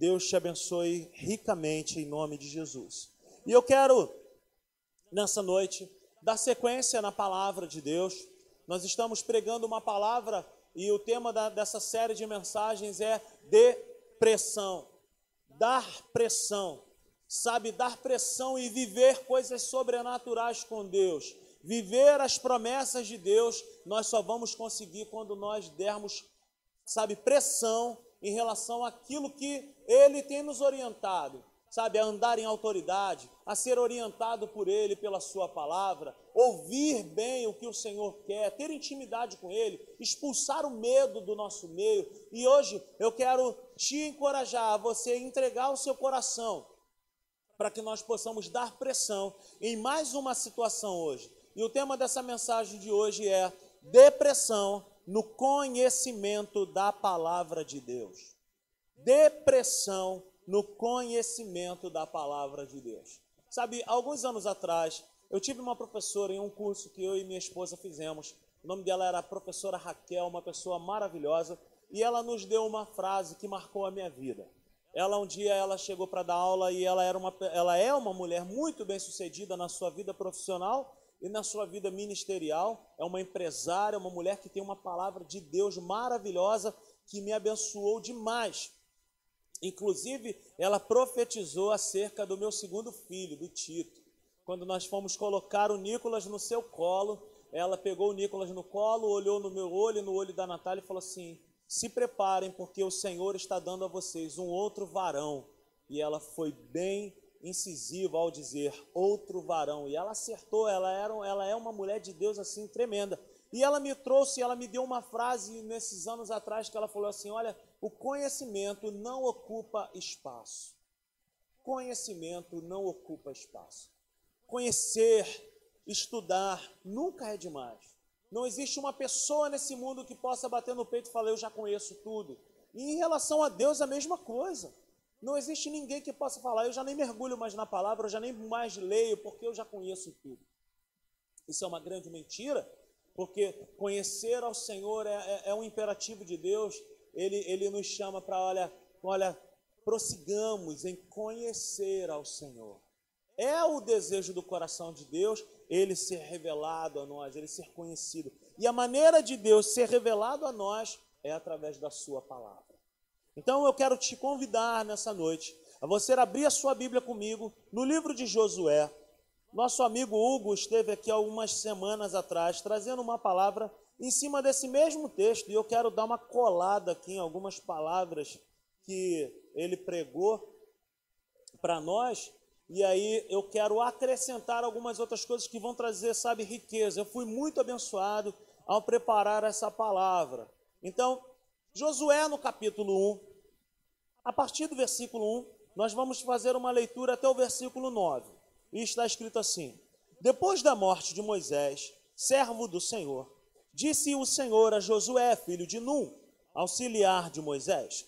Deus te abençoe ricamente em nome de Jesus. E eu quero, nessa noite, dar sequência na palavra de Deus. Nós estamos pregando uma palavra e o tema da, dessa série de mensagens é depressão. Dar pressão. Sabe, dar pressão e viver coisas sobrenaturais com Deus. Viver as promessas de Deus, nós só vamos conseguir quando nós dermos, sabe, pressão em relação àquilo que Ele tem nos orientado, sabe, a andar em autoridade, a ser orientado por Ele, pela Sua palavra, ouvir bem o que o Senhor quer, ter intimidade com Ele, expulsar o medo do nosso meio. E hoje eu quero te encorajar a você entregar o seu coração para que nós possamos dar pressão em mais uma situação hoje. E o tema dessa mensagem de hoje é depressão no conhecimento da palavra de Deus. Depressão no conhecimento da palavra de Deus. Sabe, alguns anos atrás, eu tive uma professora em um curso que eu e minha esposa fizemos. O nome dela era professora Raquel, uma pessoa maravilhosa, e ela nos deu uma frase que marcou a minha vida. Ela um dia ela chegou para dar aula e ela era uma ela é uma mulher muito bem-sucedida na sua vida profissional e na sua vida ministerial. É uma empresária, uma mulher que tem uma palavra de Deus maravilhosa que me abençoou demais. Inclusive, ela profetizou acerca do meu segundo filho, do Tito. Quando nós fomos colocar o Nicolas no seu colo, ela pegou o Nicolas no colo, olhou no meu olho, no olho da Natália e falou assim: Se preparem, porque o Senhor está dando a vocês um outro varão. E ela foi bem incisiva ao dizer outro varão. E ela acertou, ela, era, ela é uma mulher de Deus assim tremenda. E ela me trouxe, ela me deu uma frase nesses anos atrás que ela falou assim: Olha, o conhecimento não ocupa espaço. Conhecimento não ocupa espaço. Conhecer, estudar, nunca é demais. Não existe uma pessoa nesse mundo que possa bater no peito e falar: Eu já conheço tudo. E em relação a Deus, a mesma coisa. Não existe ninguém que possa falar, eu já nem mergulho mais na palavra, eu já nem mais leio, porque eu já conheço tudo. Isso é uma grande mentira, porque conhecer ao Senhor é, é, é um imperativo de Deus. Ele, ele nos chama para, olha, olha, prossigamos em conhecer ao Senhor. É o desejo do coração de Deus ele ser revelado a nós, ele ser conhecido. E a maneira de Deus ser revelado a nós é através da Sua palavra. Então eu quero te convidar nessa noite a você abrir a sua Bíblia comigo no livro de Josué. Nosso amigo Hugo esteve aqui algumas semanas atrás trazendo uma palavra em cima desse mesmo texto e eu quero dar uma colada aqui em algumas palavras que ele pregou para nós. E aí eu quero acrescentar algumas outras coisas que vão trazer, sabe, riqueza. Eu fui muito abençoado ao preparar essa palavra. Então, Josué no capítulo 1, a partir do versículo 1, nós vamos fazer uma leitura até o versículo 9. E está escrito assim: Depois da morte de Moisés, servo do Senhor, disse o Senhor a Josué, filho de Num, auxiliar de Moisés: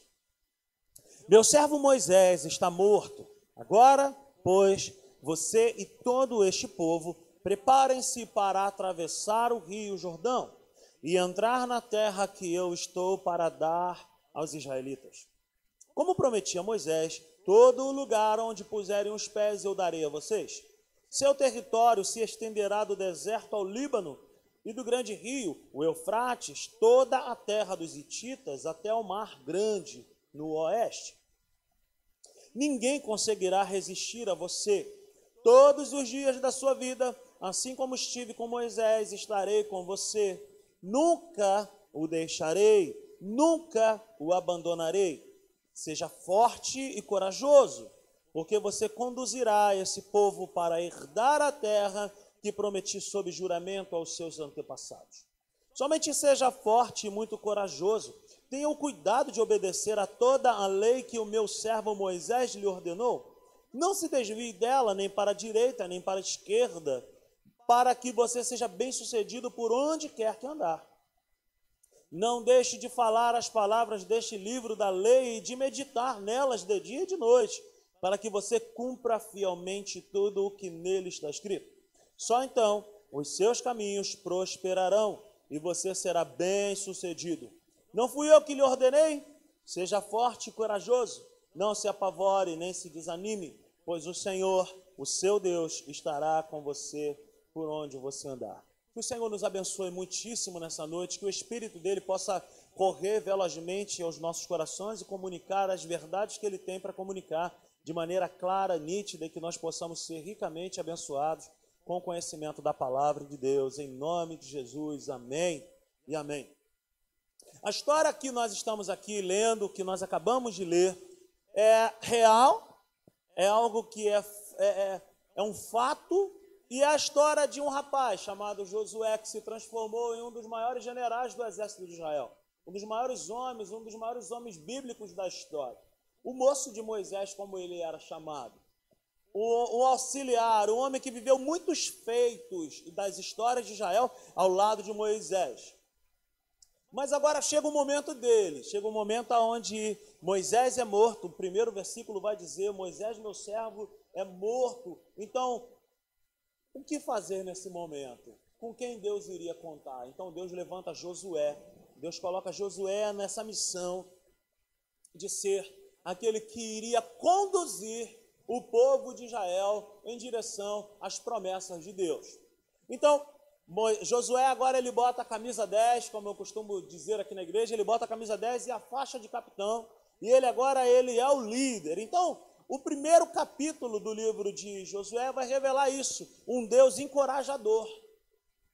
Meu servo Moisés está morto. Agora, pois, você e todo este povo preparem-se para atravessar o rio Jordão e entrar na terra que eu estou para dar aos israelitas. Como prometi a Moisés, todo o lugar onde puserem os pés eu darei a vocês. Seu território se estenderá do deserto ao Líbano e do grande rio, o Eufrates, toda a terra dos Hititas até o mar grande no oeste. Ninguém conseguirá resistir a você. Todos os dias da sua vida, assim como estive com Moisés, estarei com você. Nunca o deixarei, nunca o abandonarei. Seja forte e corajoso, porque você conduzirá esse povo para herdar a terra que prometi sob juramento aos seus antepassados. Somente seja forte e muito corajoso. Tenha o cuidado de obedecer a toda a lei que o meu servo Moisés lhe ordenou. Não se desvie dela nem para a direita nem para a esquerda, para que você seja bem-sucedido por onde quer que andar. Não deixe de falar as palavras deste livro da lei e de meditar nelas de dia e de noite, para que você cumpra fielmente tudo o que nele está escrito. Só então os seus caminhos prosperarão e você será bem-sucedido. Não fui eu que lhe ordenei? Seja forte e corajoso. Não se apavore nem se desanime, pois o Senhor, o seu Deus, estará com você por onde você andar. Que o Senhor nos abençoe muitíssimo nessa noite, que o Espírito dele possa correr velozmente aos nossos corações e comunicar as verdades que ele tem para comunicar de maneira clara, nítida, e que nós possamos ser ricamente abençoados com o conhecimento da palavra de Deus, em nome de Jesus. Amém e amém. A história que nós estamos aqui lendo, que nós acabamos de ler, é real, é algo que é, é, é, é um fato, e a história de um rapaz chamado Josué, que se transformou em um dos maiores generais do exército de Israel, um dos maiores homens, um dos maiores homens bíblicos da história. O moço de Moisés, como ele era chamado. O, o, auxiliar, o homem que viveu muitos feitos das histórias de Israel ao lado de Moisés. Mas agora chega o momento dele, chega o momento onde Moisés é morto. O primeiro versículo vai dizer: Moisés, meu servo, é morto. Então, o que fazer nesse momento? Com quem Deus iria contar? Então Deus levanta Josué. Deus coloca Josué nessa missão de ser aquele que iria conduzir o povo de Israel em direção às promessas de Deus. Então, Josué agora ele bota a camisa 10, como eu costumo dizer aqui na igreja, ele bota a camisa 10 e a faixa de capitão, e ele agora ele é o líder. Então, o primeiro capítulo do livro de Josué vai revelar isso, um Deus encorajador.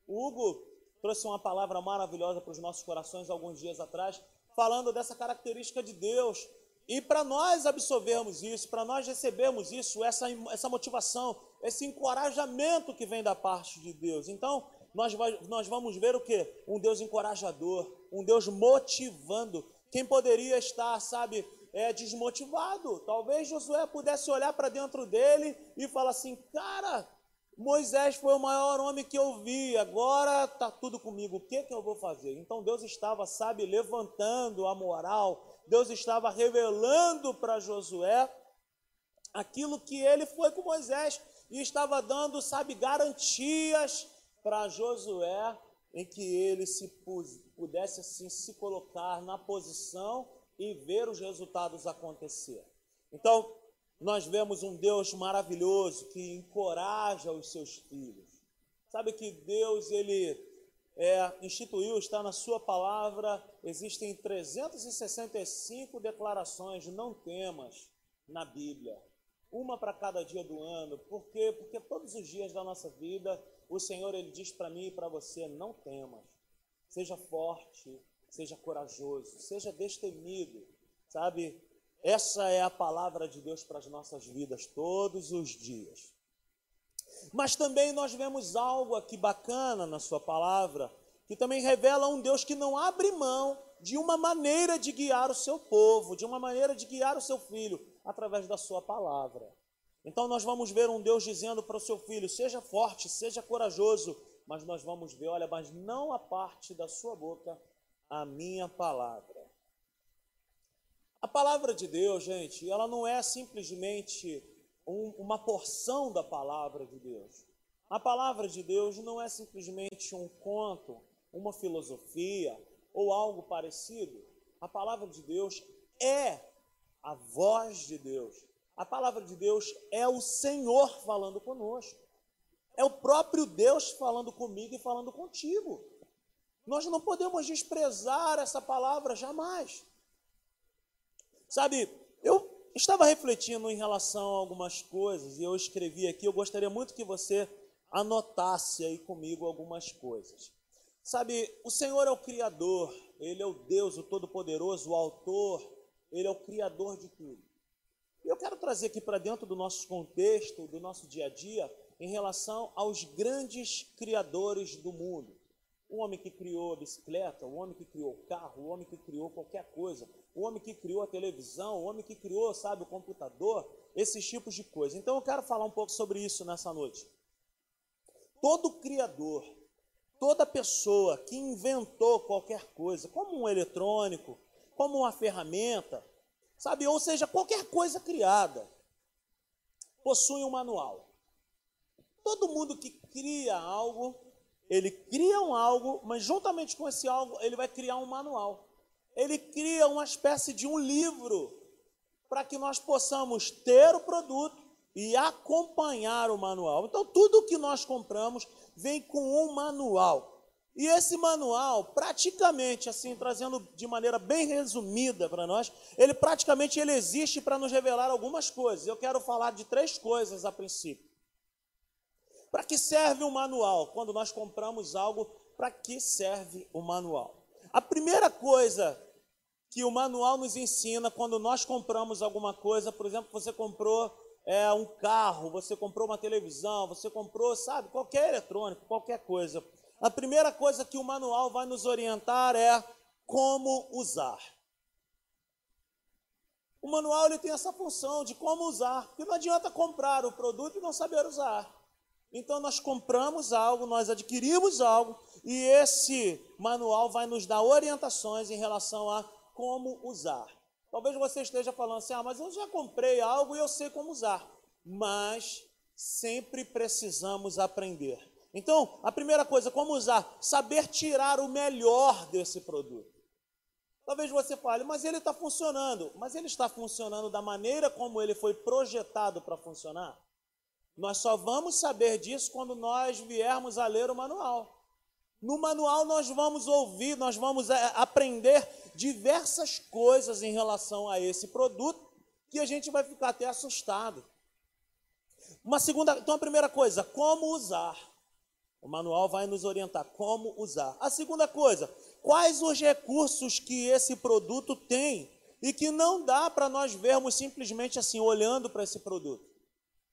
O Hugo trouxe uma palavra maravilhosa para os nossos corações alguns dias atrás, falando dessa característica de Deus, e para nós absorvermos isso, para nós recebermos isso, essa, essa motivação, esse encorajamento que vem da parte de Deus. Então, nós, vai, nós vamos ver o que? Um Deus encorajador, um Deus motivando. Quem poderia estar, sabe, é, desmotivado? Talvez Josué pudesse olhar para dentro dele e falar assim: cara, Moisés foi o maior homem que eu vi, agora está tudo comigo, o que, que eu vou fazer? Então Deus estava, sabe, levantando a moral, Deus estava revelando para Josué aquilo que ele foi com Moisés e estava dando, sabe, garantias para Josué em que ele se pudesse assim se colocar na posição e ver os resultados acontecer. Então, nós vemos um Deus maravilhoso que encoraja os seus filhos. Sabe que Deus ele é, instituiu, está na sua palavra, existem 365 declarações não temas na Bíblia. Uma para cada dia do ano. Por quê? Porque todos os dias da nossa vida, o Senhor ele diz para mim e para você, não temas. Seja forte, seja corajoso, seja destemido. Sabe? Essa é a palavra de Deus para as nossas vidas todos os dias. Mas também nós vemos algo aqui bacana na sua palavra, que também revela um Deus que não abre mão de uma maneira de guiar o seu povo, de uma maneira de guiar o seu filho, através da sua palavra. Então nós vamos ver um Deus dizendo para o seu filho: seja forte, seja corajoso, mas nós vamos ver, olha, mas não a parte da sua boca a minha palavra. A palavra de Deus, gente, ela não é simplesmente um, uma porção da palavra de Deus. A palavra de Deus não é simplesmente um conto, uma filosofia ou algo parecido. A palavra de Deus é a voz de Deus. A palavra de Deus é o Senhor falando conosco. É o próprio Deus falando comigo e falando contigo. Nós não podemos desprezar essa palavra jamais. Sabe, eu estava refletindo em relação a algumas coisas e eu escrevi aqui. Eu gostaria muito que você anotasse aí comigo algumas coisas. Sabe, o Senhor é o Criador, Ele é o Deus, o Todo-Poderoso, o Autor, Ele é o Criador de tudo. E eu quero trazer aqui para dentro do nosso contexto, do nosso dia a dia, em relação aos grandes criadores do mundo. O homem que criou a bicicleta, o homem que criou o carro, o homem que criou qualquer coisa, o homem que criou a televisão, o homem que criou, sabe, o computador, esses tipos de coisas. Então eu quero falar um pouco sobre isso nessa noite. Todo criador, toda pessoa que inventou qualquer coisa, como um eletrônico, como uma ferramenta, sabe, ou seja, qualquer coisa criada, possui um manual. Todo mundo que cria algo, ele cria um algo, mas juntamente com esse algo, ele vai criar um manual ele cria uma espécie de um livro para que nós possamos ter o produto e acompanhar o manual. Então, tudo que nós compramos vem com um manual. E esse manual, praticamente, assim, trazendo de maneira bem resumida para nós, ele praticamente ele existe para nos revelar algumas coisas. Eu quero falar de três coisas a princípio. Para que serve o manual? Quando nós compramos algo, para que serve o manual? A primeira coisa que o manual nos ensina quando nós compramos alguma coisa, por exemplo, você comprou é, um carro, você comprou uma televisão, você comprou, sabe, qualquer eletrônico, qualquer coisa. A primeira coisa que o manual vai nos orientar é como usar. O manual ele tem essa função de como usar, porque não adianta comprar o produto e não saber usar. Então nós compramos algo, nós adquirimos algo e esse manual vai nos dar orientações em relação a como usar. Talvez você esteja falando assim: "Ah, mas eu já comprei algo e eu sei como usar". Mas sempre precisamos aprender. Então, a primeira coisa, como usar? Saber tirar o melhor desse produto. Talvez você fale, mas ele está funcionando. Mas ele está funcionando da maneira como ele foi projetado para funcionar? Nós só vamos saber disso quando nós viermos a ler o manual. No manual nós vamos ouvir, nós vamos é, aprender diversas coisas em relação a esse produto que a gente vai ficar até assustado. Uma segunda, então a primeira coisa, como usar? O manual vai nos orientar como usar. A segunda coisa, quais os recursos que esse produto tem e que não dá para nós vermos simplesmente assim, olhando para esse produto.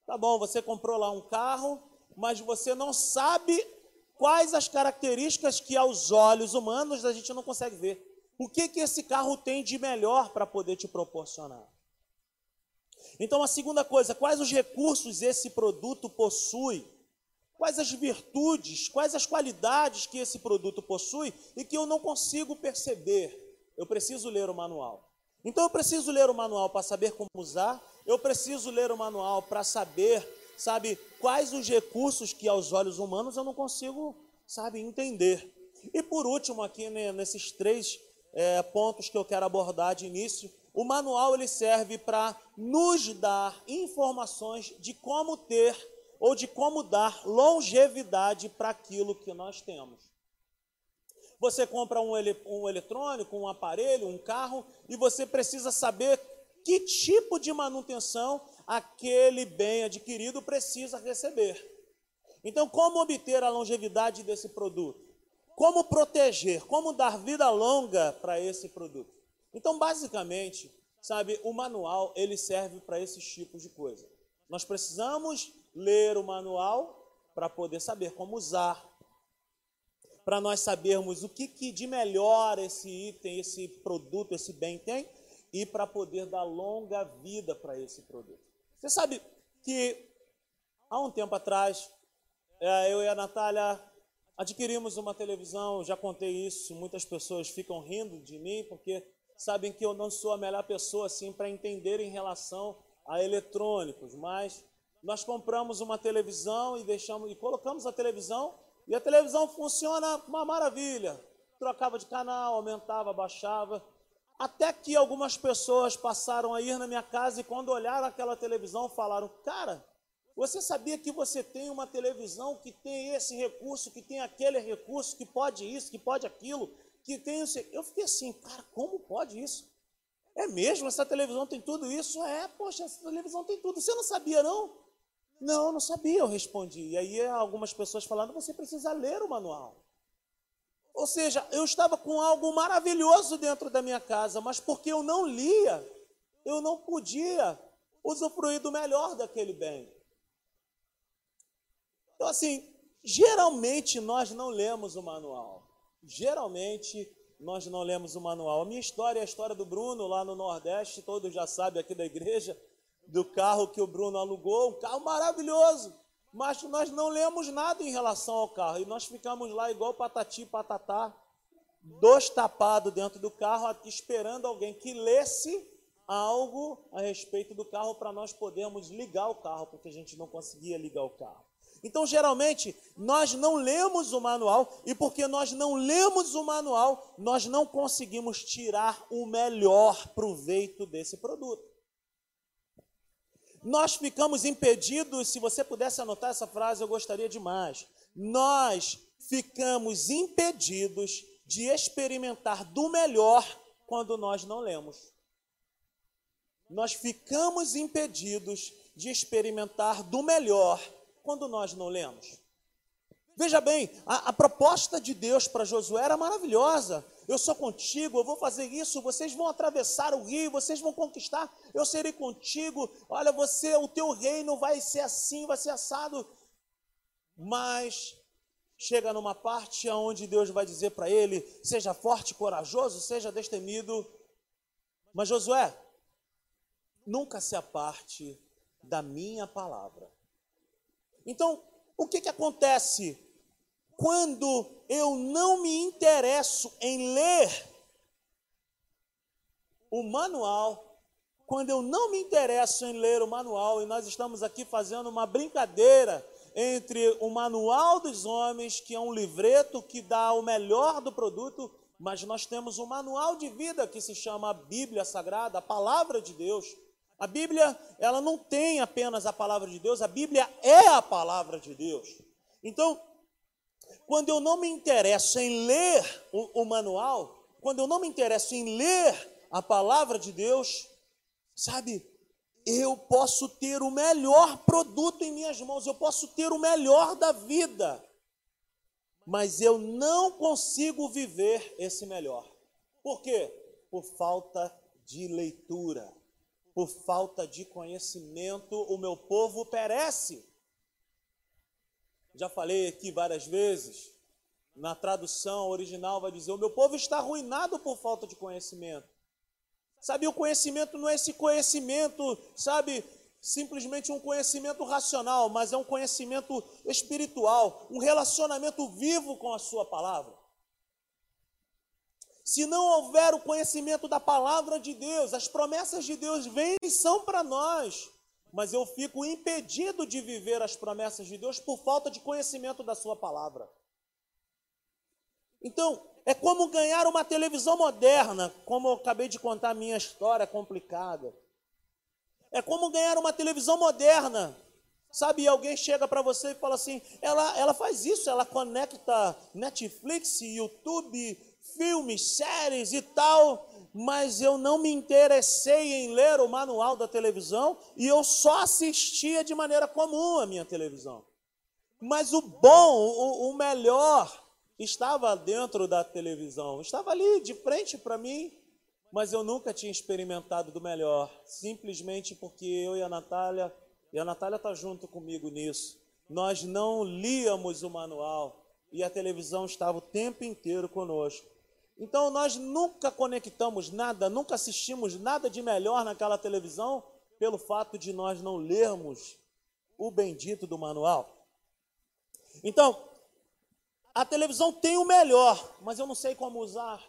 Tá bom, você comprou lá um carro, mas você não sabe quais as características que aos olhos humanos a gente não consegue ver. O que, que esse carro tem de melhor para poder te proporcionar? Então, a segunda coisa, quais os recursos esse produto possui quais as virtudes, quais as qualidades que esse produto possui e que eu não consigo perceber. Eu preciso ler o manual. Então eu preciso ler o manual para saber como usar, eu preciso ler o manual para saber, sabe, quais os recursos que aos olhos humanos eu não consigo, sabe, entender. E por último aqui né, nesses três é, pontos que eu quero abordar de início, o manual ele serve para nos dar informações de como ter ou de como dar longevidade para aquilo que nós temos. Você compra um, ele, um eletrônico, um aparelho, um carro, e você precisa saber que tipo de manutenção aquele bem adquirido precisa receber. Então, como obter a longevidade desse produto? Como proteger? Como dar vida longa para esse produto? Então, basicamente, sabe, o manual ele serve para esses tipos de coisa. Nós precisamos ler o manual para poder saber como usar, para nós sabermos o que, que de melhor esse item, esse produto, esse bem tem e para poder dar longa vida para esse produto. Você sabe que há um tempo atrás, é, eu e a Natália adquirimos uma televisão, já contei isso, muitas pessoas ficam rindo de mim porque sabem que eu não sou a melhor pessoa assim para entender em relação a eletrônicos, mas nós compramos uma televisão e deixamos e colocamos a televisão e a televisão funciona uma maravilha. Trocava de canal, aumentava, baixava. Até que algumas pessoas passaram a ir na minha casa e quando olharam aquela televisão falaram: "Cara, você sabia que você tem uma televisão que tem esse recurso, que tem aquele recurso, que pode isso, que pode aquilo, que tem isso?" Eu fiquei assim: "Cara, como pode isso?" É mesmo? Essa televisão tem tudo isso? É, poxa, essa televisão tem tudo. Você não sabia, não? Não, não sabia, eu respondi. E aí algumas pessoas falando, você precisa ler o manual. Ou seja, eu estava com algo maravilhoso dentro da minha casa, mas porque eu não lia, eu não podia usufruir do melhor daquele bem. Então, assim, geralmente nós não lemos o manual. Geralmente nós não lemos o manual. A minha história é a história do Bruno lá no Nordeste, todos já sabem aqui da igreja do carro que o Bruno alugou, um carro maravilhoso. Mas nós não lemos nada em relação ao carro. E nós ficamos lá igual patati patatá, dois tapados dentro do carro, esperando alguém que lesse algo a respeito do carro para nós podermos ligar o carro, porque a gente não conseguia ligar o carro. Então, geralmente, nós não lemos o manual, e porque nós não lemos o manual, nós não conseguimos tirar o melhor proveito desse produto. Nós ficamos impedidos, se você pudesse anotar essa frase, eu gostaria demais. Nós ficamos impedidos de experimentar do melhor quando nós não lemos. Nós ficamos impedidos de experimentar do melhor quando nós não lemos. Veja bem, a, a proposta de Deus para Josué era maravilhosa. Eu sou contigo, eu vou fazer isso, vocês vão atravessar o rio, vocês vão conquistar, eu serei contigo. Olha, você, o teu reino vai ser assim, vai ser assado. Mas chega numa parte onde Deus vai dizer para ele: seja forte, corajoso, seja destemido. Mas Josué, nunca se aparte da minha palavra. Então, o que, que acontece quando eu não me interesso em ler o manual, quando eu não me interesso em ler o manual, e nós estamos aqui fazendo uma brincadeira entre o manual dos homens, que é um livreto que dá o melhor do produto, mas nós temos um manual de vida que se chama Bíblia Sagrada, a palavra de Deus. A Bíblia, ela não tem apenas a palavra de Deus, a Bíblia é a palavra de Deus. Então, quando eu não me interesso em ler o, o manual, quando eu não me interesso em ler a palavra de Deus, sabe, eu posso ter o melhor produto em minhas mãos, eu posso ter o melhor da vida, mas eu não consigo viver esse melhor. Por quê? Por falta de leitura, por falta de conhecimento, o meu povo perece já falei aqui várias vezes, na tradução original vai dizer: o meu povo está arruinado por falta de conhecimento. Sabe, o conhecimento não é esse conhecimento, sabe, simplesmente um conhecimento racional, mas é um conhecimento espiritual, um relacionamento vivo com a Sua palavra. Se não houver o conhecimento da palavra de Deus, as promessas de Deus vêm e são para nós mas eu fico impedido de viver as promessas de Deus por falta de conhecimento da Sua palavra. Então, é como ganhar uma televisão moderna, como eu acabei de contar a minha história complicada. É como ganhar uma televisão moderna. Sabe, alguém chega para você e fala assim: ela, ela faz isso, ela conecta Netflix, YouTube, filmes, séries e tal mas eu não me interessei em ler o manual da televisão e eu só assistia de maneira comum a minha televisão. Mas o bom, o, o melhor, estava dentro da televisão, estava ali de frente para mim, mas eu nunca tinha experimentado do melhor, simplesmente porque eu e a Natália, e a Natália está junto comigo nisso, nós não líamos o manual e a televisão estava o tempo inteiro conosco. Então nós nunca conectamos nada, nunca assistimos nada de melhor naquela televisão pelo fato de nós não lermos o bendito do manual. Então, a televisão tem o melhor, mas eu não sei como usar.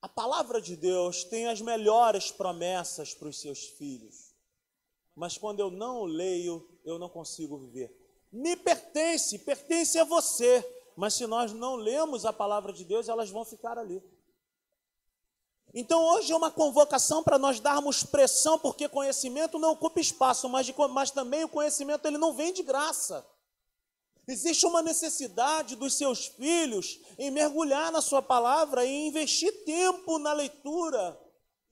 A palavra de Deus tem as melhores promessas para os seus filhos. Mas quando eu não leio, eu não consigo viver. Me pertence, pertence a você mas se nós não lemos a palavra de Deus, elas vão ficar ali. Então hoje é uma convocação para nós darmos pressão, porque conhecimento não ocupa espaço, mas, de, mas também o conhecimento ele não vem de graça. Existe uma necessidade dos seus filhos em mergulhar na sua palavra e investir tempo na leitura.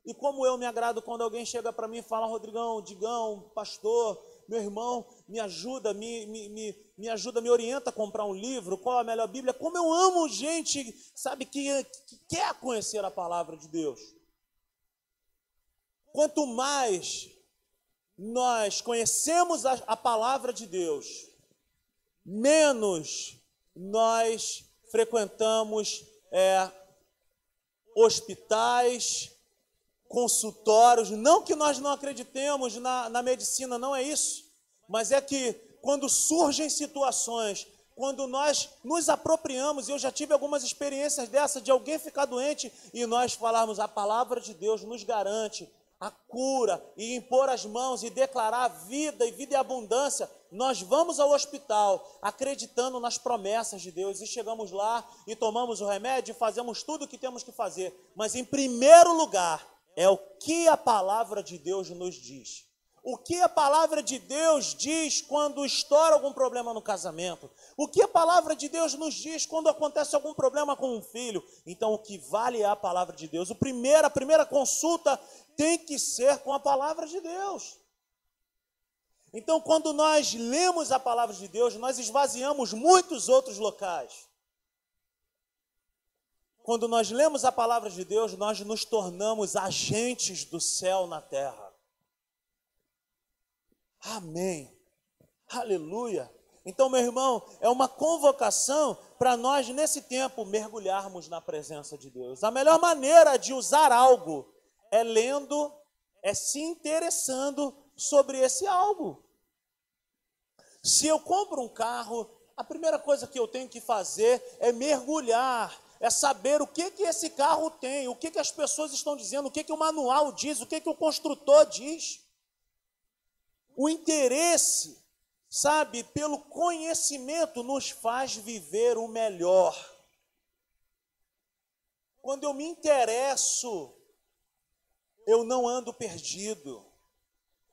E como eu me agrado quando alguém chega para mim e fala, Rodrigão, Digão, pastor, meu irmão, me ajuda, me, me, me, me ajuda, me orienta a comprar um livro, qual a melhor Bíblia. Como eu amo gente, sabe, que, que quer conhecer a palavra de Deus. Quanto mais nós conhecemos a, a palavra de Deus, menos nós frequentamos é, hospitais, consultórios. Não que nós não acreditemos na, na medicina, não é isso. Mas é que quando surgem situações, quando nós nos apropriamos, e eu já tive algumas experiências dessa, de alguém ficar doente e nós falarmos a palavra de Deus nos garante a cura e impor as mãos e declarar vida e vida e abundância, nós vamos ao hospital acreditando nas promessas de Deus e chegamos lá e tomamos o remédio e fazemos tudo o que temos que fazer, mas em primeiro lugar é o que a palavra de Deus nos diz. O que a palavra de Deus diz quando estoura algum problema no casamento? O que a palavra de Deus nos diz quando acontece algum problema com um filho? Então, o que vale é a palavra de Deus. O primeiro, a primeira consulta tem que ser com a palavra de Deus. Então, quando nós lemos a palavra de Deus, nós esvaziamos muitos outros locais. Quando nós lemos a palavra de Deus, nós nos tornamos agentes do céu na terra. Amém. Aleluia. Então, meu irmão, é uma convocação para nós, nesse tempo, mergulharmos na presença de Deus. A melhor maneira de usar algo é lendo, é se interessando sobre esse algo. Se eu compro um carro, a primeira coisa que eu tenho que fazer é mergulhar, é saber o que, que esse carro tem, o que, que as pessoas estão dizendo, o que, que o manual diz, o que, que o construtor diz. O interesse, sabe, pelo conhecimento nos faz viver o melhor. Quando eu me interesso, eu não ando perdido.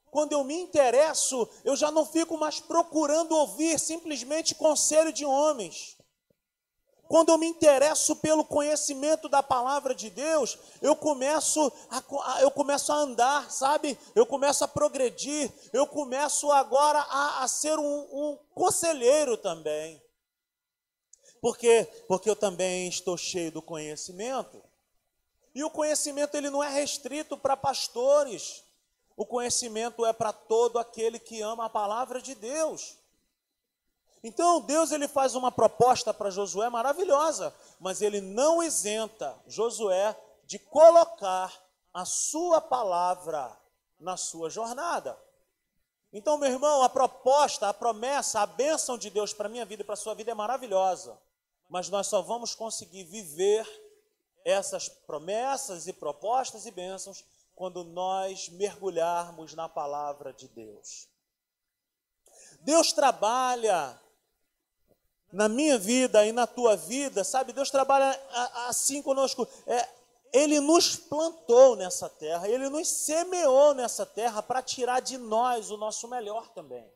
Quando eu me interesso, eu já não fico mais procurando ouvir simplesmente conselho de homens. Quando eu me interesso pelo conhecimento da palavra de Deus, eu começo a, eu começo a andar, sabe? Eu começo a progredir, eu começo agora a, a ser um, um conselheiro também. Por quê? Porque eu também estou cheio do conhecimento. E o conhecimento ele não é restrito para pastores. O conhecimento é para todo aquele que ama a palavra de Deus. Então, Deus ele faz uma proposta para Josué maravilhosa, mas ele não isenta Josué de colocar a sua palavra na sua jornada. Então, meu irmão, a proposta, a promessa, a bênção de Deus para a minha vida e para a sua vida é maravilhosa, mas nós só vamos conseguir viver essas promessas e propostas e bênçãos quando nós mergulharmos na palavra de Deus. Deus trabalha na minha vida e na tua vida, sabe? Deus trabalha assim conosco. É, ele nos plantou nessa terra, ele nos semeou nessa terra para tirar de nós o nosso melhor também.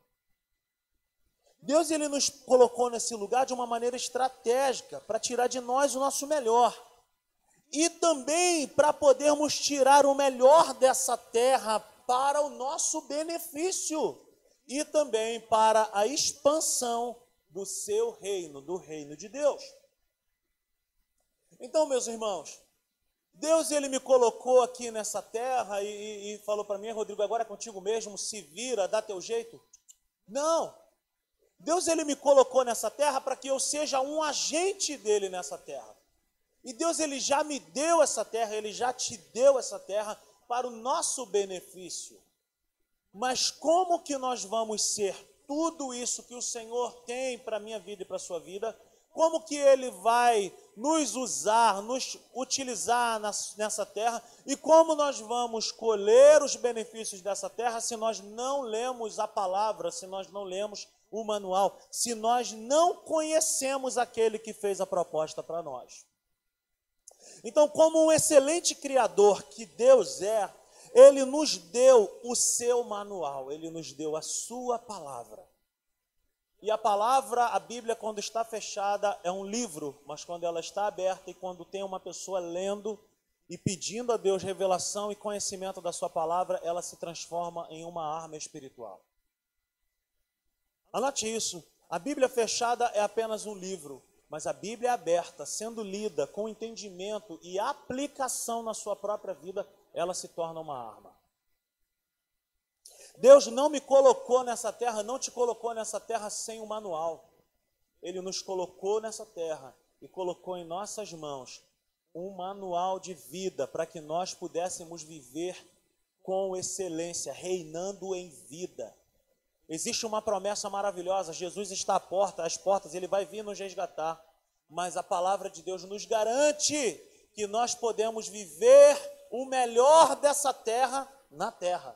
Deus ele nos colocou nesse lugar de uma maneira estratégica para tirar de nós o nosso melhor e também para podermos tirar o melhor dessa terra para o nosso benefício e também para a expansão do seu reino, do reino de Deus. Então, meus irmãos, Deus ele me colocou aqui nessa terra e, e falou para mim, Rodrigo, agora é contigo mesmo, se vira, dá teu jeito. Não. Deus ele me colocou nessa terra para que eu seja um agente dele nessa terra. E Deus ele já me deu essa terra, ele já te deu essa terra para o nosso benefício. Mas como que nós vamos ser tudo isso que o Senhor tem para a minha vida e para a sua vida? Como que ele vai nos usar, nos utilizar nessa terra? E como nós vamos colher os benefícios dessa terra se nós não lemos a palavra, se nós não lemos o manual, se nós não conhecemos aquele que fez a proposta para nós? Então, como um excelente criador que Deus é, ele nos deu o seu manual, ele nos deu a sua palavra. E a palavra, a Bíblia, quando está fechada, é um livro, mas quando ela está aberta e quando tem uma pessoa lendo e pedindo a Deus revelação e conhecimento da sua palavra, ela se transforma em uma arma espiritual. Anote isso. A Bíblia fechada é apenas um livro, mas a Bíblia é aberta, sendo lida com entendimento e aplicação na sua própria vida, ela se torna uma arma. Deus não me colocou nessa terra, não te colocou nessa terra sem um manual. Ele nos colocou nessa terra e colocou em nossas mãos um manual de vida para que nós pudéssemos viver com excelência, reinando em vida. Existe uma promessa maravilhosa: Jesus está à porta, às portas, ele vai vir nos resgatar. Mas a palavra de Deus nos garante que nós podemos viver o melhor dessa terra na terra.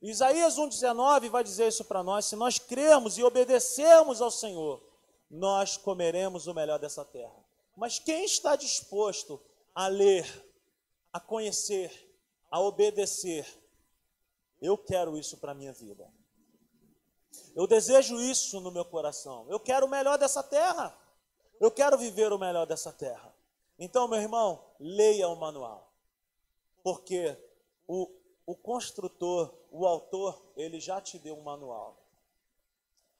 Isaías 1,19 vai dizer isso para nós: se nós crermos e obedecermos ao Senhor, nós comeremos o melhor dessa terra. Mas quem está disposto a ler, a conhecer, a obedecer. Eu quero isso para a minha vida. Eu desejo isso no meu coração. Eu quero o melhor dessa terra. Eu quero viver o melhor dessa terra. Então, meu irmão, leia o manual. Porque o, o construtor, o autor, ele já te deu um manual.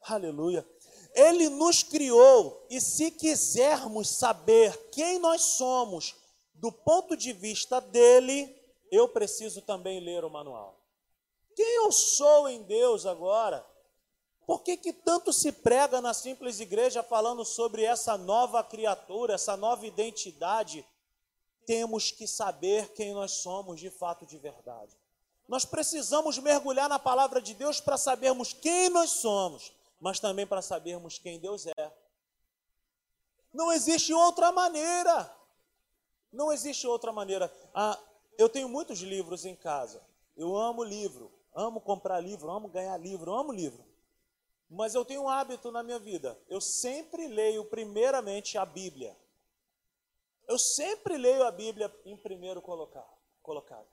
Aleluia. Ele nos criou e se quisermos saber quem nós somos do ponto de vista dele, eu preciso também ler o manual. Quem eu sou em Deus agora? Por que, que tanto se prega na simples igreja falando sobre essa nova criatura, essa nova identidade? Temos que saber quem nós somos de fato de verdade. Nós precisamos mergulhar na palavra de Deus para sabermos quem nós somos, mas também para sabermos quem Deus é. Não existe outra maneira. Não existe outra maneira. Ah, eu tenho muitos livros em casa. Eu amo livro, amo comprar livro, amo ganhar livro, amo livro. Mas eu tenho um hábito na minha vida. Eu sempre leio primeiramente a Bíblia. Eu sempre leio a Bíblia em primeiro colocado.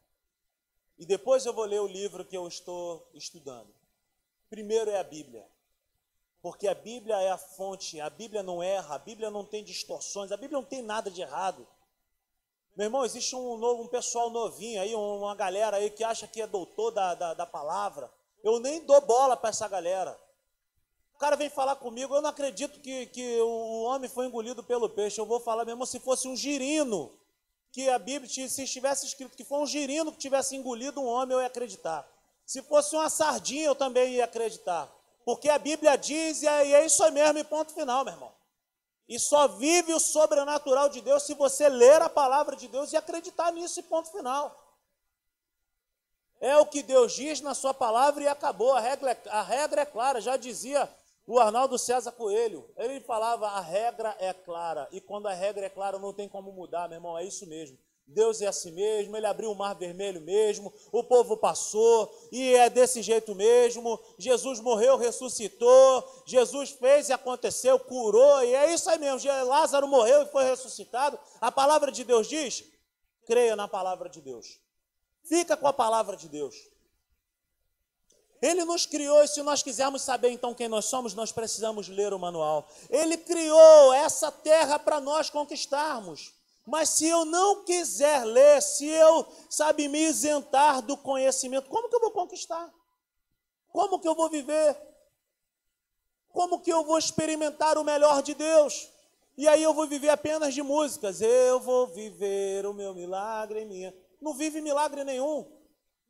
E depois eu vou ler o livro que eu estou estudando. Primeiro é a Bíblia. Porque a Bíblia é a fonte, a Bíblia não erra, a Bíblia não tem distorções, a Bíblia não tem nada de errado. Meu irmão, existe um, novo, um pessoal novinho aí, uma galera aí que acha que é doutor da, da, da palavra. Eu nem dou bola para essa galera cara vem falar comigo, eu não acredito que, que o homem foi engolido pelo peixe. Eu vou falar mesmo se fosse um girino, que a Bíblia, se estivesse escrito que foi um girino que tivesse engolido um homem, eu ia acreditar. Se fosse uma sardinha, eu também ia acreditar. Porque a Bíblia diz, e é, é isso mesmo, e ponto final, meu irmão. E só vive o sobrenatural de Deus se você ler a palavra de Deus e acreditar nisso, e ponto final. É o que Deus diz na sua palavra e acabou. A regra, é, a regra é clara, já dizia o Arnaldo César Coelho, ele falava: a regra é clara, e quando a regra é clara, não tem como mudar, meu irmão, é isso mesmo. Deus é assim mesmo, ele abriu o mar vermelho mesmo, o povo passou, e é desse jeito mesmo. Jesus morreu, ressuscitou, Jesus fez e aconteceu, curou, e é isso aí mesmo. Lázaro morreu e foi ressuscitado. A palavra de Deus diz: creia na palavra de Deus. Fica com a palavra de Deus. Ele nos criou e se nós quisermos saber então quem nós somos, nós precisamos ler o manual. Ele criou essa terra para nós conquistarmos. Mas se eu não quiser ler, se eu, sabe, me isentar do conhecimento, como que eu vou conquistar? Como que eu vou viver? Como que eu vou experimentar o melhor de Deus? E aí eu vou viver apenas de músicas. Eu vou viver o meu milagre em minha. Não vive milagre nenhum.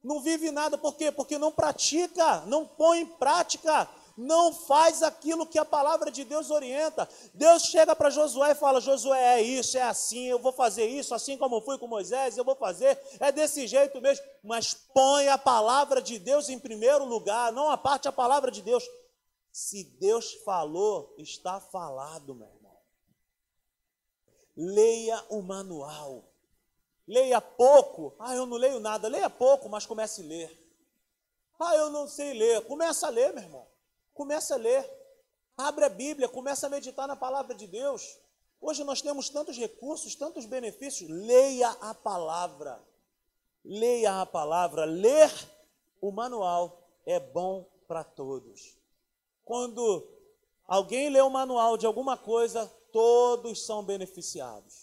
Não vive nada, por quê? Porque não pratica, não põe em prática, não faz aquilo que a palavra de Deus orienta. Deus chega para Josué e fala: Josué, é isso, é assim, eu vou fazer isso, assim como fui com Moisés, eu vou fazer, é desse jeito mesmo. Mas põe a palavra de Deus em primeiro lugar, não aparte a palavra de Deus. Se Deus falou, está falado, meu irmão. Leia o manual. Leia pouco. Ah, eu não leio nada. Leia pouco, mas comece a ler. Ah, eu não sei ler. Começa a ler, meu irmão. Começa a ler. Abre a Bíblia, começa a meditar na palavra de Deus. Hoje nós temos tantos recursos, tantos benefícios. Leia a palavra. Leia a palavra. Ler o manual é bom para todos. Quando alguém lê o manual de alguma coisa, todos são beneficiados.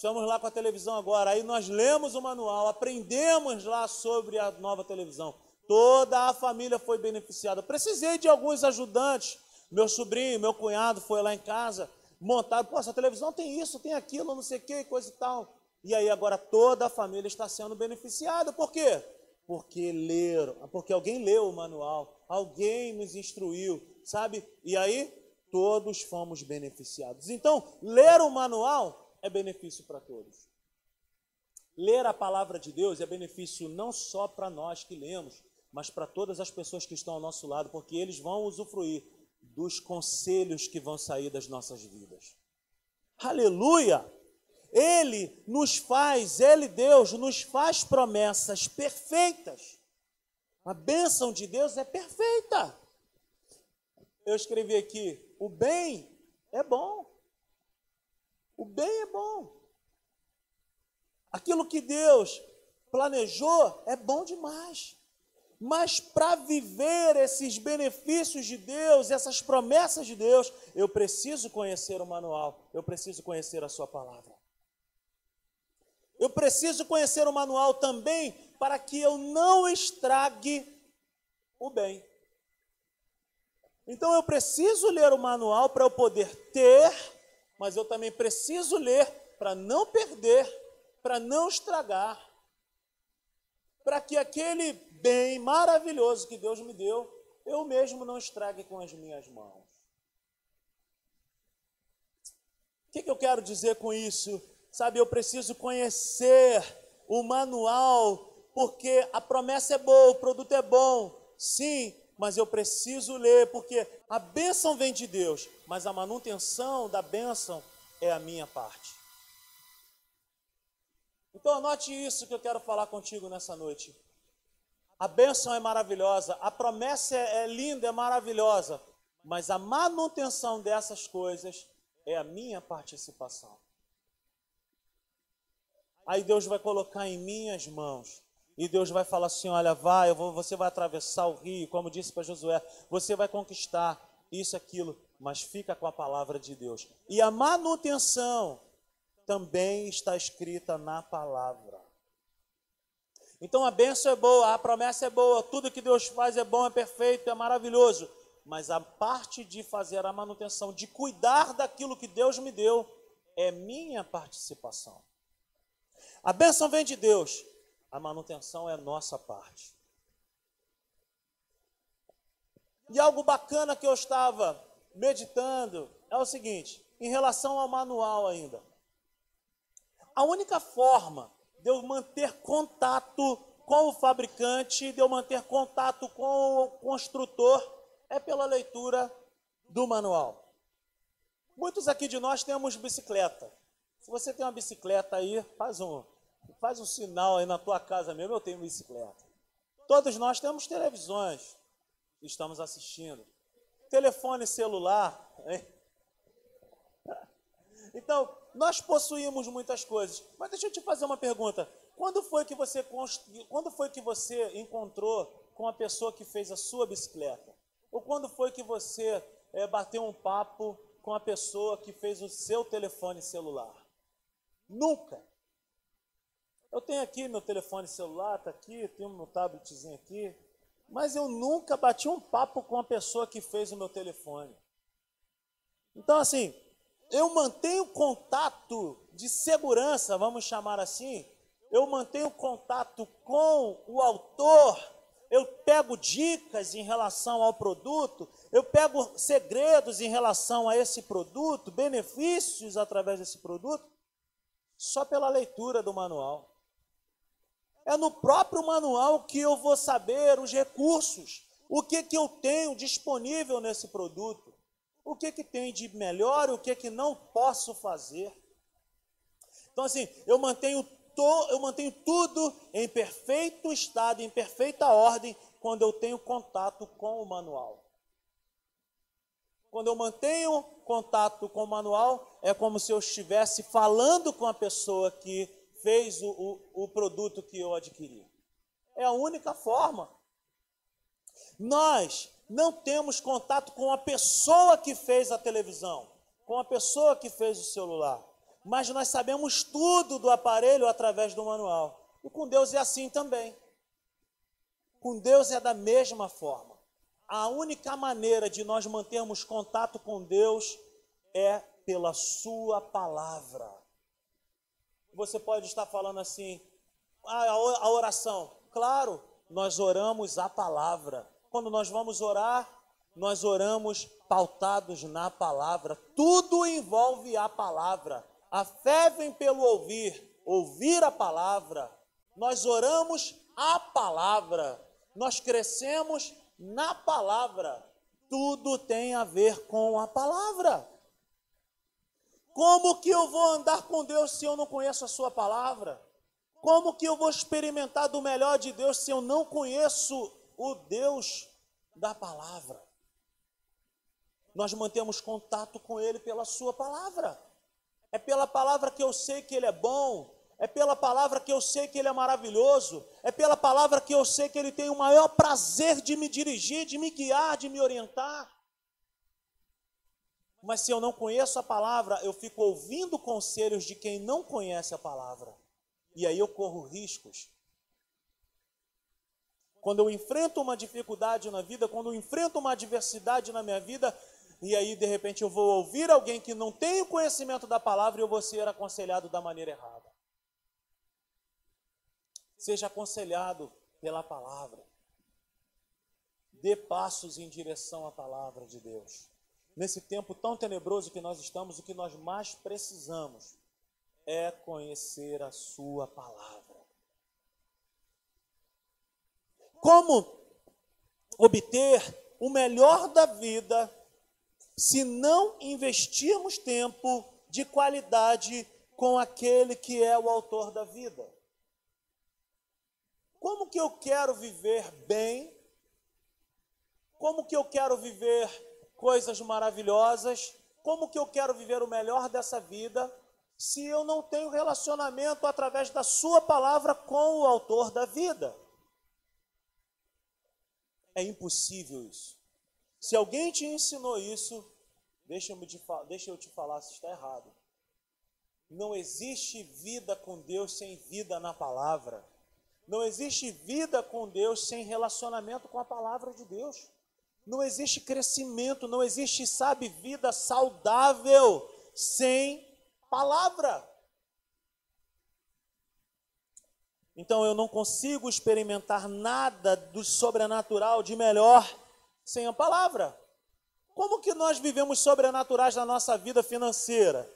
Estamos lá com a televisão agora. Aí nós lemos o manual, aprendemos lá sobre a nova televisão. Toda a família foi beneficiada. Precisei de alguns ajudantes. Meu sobrinho, meu cunhado foi lá em casa, montaram. Pô, essa televisão tem isso, tem aquilo, não sei o que, coisa e tal. E aí agora toda a família está sendo beneficiada. Por quê? Porque leram, porque alguém leu o manual, alguém nos instruiu, sabe? E aí todos fomos beneficiados. Então, ler o manual é benefício para todos. Ler a palavra de Deus é benefício não só para nós que lemos, mas para todas as pessoas que estão ao nosso lado, porque eles vão usufruir dos conselhos que vão sair das nossas vidas. Aleluia! Ele nos faz, Ele, Deus, nos faz promessas perfeitas. A bênção de Deus é perfeita. Eu escrevi aqui: o bem é bom. O bem é bom. Aquilo que Deus planejou é bom demais. Mas para viver esses benefícios de Deus, essas promessas de Deus, eu preciso conhecer o manual, eu preciso conhecer a Sua palavra. Eu preciso conhecer o manual também para que eu não estrague o bem. Então eu preciso ler o manual para eu poder ter, mas eu também preciso ler para não perder, para não estragar, para que aquele bem maravilhoso que Deus me deu, eu mesmo não estrague com as minhas mãos. O que, que eu quero dizer com isso? Sabe, eu preciso conhecer o manual, porque a promessa é boa, o produto é bom, sim, mas eu preciso ler, porque a bênção vem de Deus, mas a manutenção da bênção é a minha parte. Então anote isso que eu quero falar contigo nessa noite. A bênção é maravilhosa, a promessa é, é linda, é maravilhosa, mas a manutenção dessas coisas é a minha participação. Aí Deus vai colocar em minhas mãos. E Deus vai falar assim: olha, vai, vou, você vai atravessar o rio, como disse para Josué, você vai conquistar isso, aquilo, mas fica com a palavra de Deus. E a manutenção também está escrita na palavra. Então a bênção é boa, a promessa é boa, tudo que Deus faz é bom, é perfeito, é maravilhoso. Mas a parte de fazer a manutenção, de cuidar daquilo que Deus me deu, é minha participação. A bênção vem de Deus, a manutenção é nossa parte. E algo bacana que eu estava meditando é o seguinte, em relação ao manual ainda. A única forma de eu manter contato com o fabricante, de eu manter contato com o construtor, é pela leitura do manual. Muitos aqui de nós temos bicicleta. Se você tem uma bicicleta aí, faz um, faz um sinal aí na tua casa mesmo, eu tenho bicicleta. Todos nós temos televisões, estamos assistindo. Telefone celular. Hein? Então, nós possuímos muitas coisas. Mas deixa eu te fazer uma pergunta. Quando foi que você, quando foi que você encontrou com a pessoa que fez a sua bicicleta? Ou quando foi que você é, bateu um papo com a pessoa que fez o seu telefone celular? Nunca. Eu tenho aqui meu telefone celular, está aqui, tenho meu tabletzinho aqui, mas eu nunca bati um papo com a pessoa que fez o meu telefone. Então, assim, eu mantenho contato de segurança, vamos chamar assim, eu mantenho contato com o autor, eu pego dicas em relação ao produto, eu pego segredos em relação a esse produto, benefícios através desse produto, só pela leitura do manual. É no próprio manual que eu vou saber os recursos, o que, que eu tenho disponível nesse produto o que, que tem de melhor o que, que não posso fazer. Então, assim, eu mantenho, to, eu mantenho tudo em perfeito estado, em perfeita ordem, quando eu tenho contato com o manual. Quando eu mantenho contato com o manual, é como se eu estivesse falando com a pessoa que fez o, o, o produto que eu adquiri. É a única forma. Nós não temos contato com a pessoa que fez a televisão, com a pessoa que fez o celular, mas nós sabemos tudo do aparelho através do manual. E com Deus é assim também. Com Deus é da mesma forma. A única maneira de nós mantermos contato com Deus é pela Sua palavra. Você pode estar falando assim, ah, a oração. Claro, nós oramos a palavra. Quando nós vamos orar, nós oramos pautados na palavra. Tudo envolve a palavra. A fé vem pelo ouvir, ouvir a palavra. Nós oramos a palavra. Nós crescemos na palavra. Tudo tem a ver com a palavra. Como que eu vou andar com Deus se eu não conheço a Sua palavra? Como que eu vou experimentar do melhor de Deus se eu não conheço o Deus da palavra. Nós mantemos contato com Ele pela Sua palavra. É pela palavra que eu sei que Ele é bom, é pela palavra que eu sei que Ele é maravilhoso, é pela palavra que eu sei que Ele tem o maior prazer de me dirigir, de me guiar, de me orientar. Mas se eu não conheço a palavra, eu fico ouvindo conselhos de quem não conhece a palavra. E aí eu corro riscos. Quando eu enfrento uma dificuldade na vida, quando eu enfrento uma adversidade na minha vida, e aí de repente eu vou ouvir alguém que não tem o conhecimento da palavra e eu vou ser aconselhado da maneira errada. Seja aconselhado pela palavra. Dê passos em direção à palavra de Deus. Nesse tempo tão tenebroso que nós estamos, o que nós mais precisamos é conhecer a Sua palavra. Como obter o melhor da vida se não investirmos tempo de qualidade com aquele que é o autor da vida? Como que eu quero viver bem? Como que eu quero viver coisas maravilhosas? Como que eu quero viver o melhor dessa vida se eu não tenho relacionamento através da sua palavra com o autor da vida? É impossível isso. Se alguém te ensinou isso, deixa eu, te, deixa eu te falar se está errado. Não existe vida com Deus sem vida na palavra. Não existe vida com Deus sem relacionamento com a palavra de Deus. Não existe crescimento, não existe, sabe, vida saudável sem palavra. Então eu não consigo experimentar nada do sobrenatural de melhor sem a palavra. Como que nós vivemos sobrenaturais na nossa vida financeira?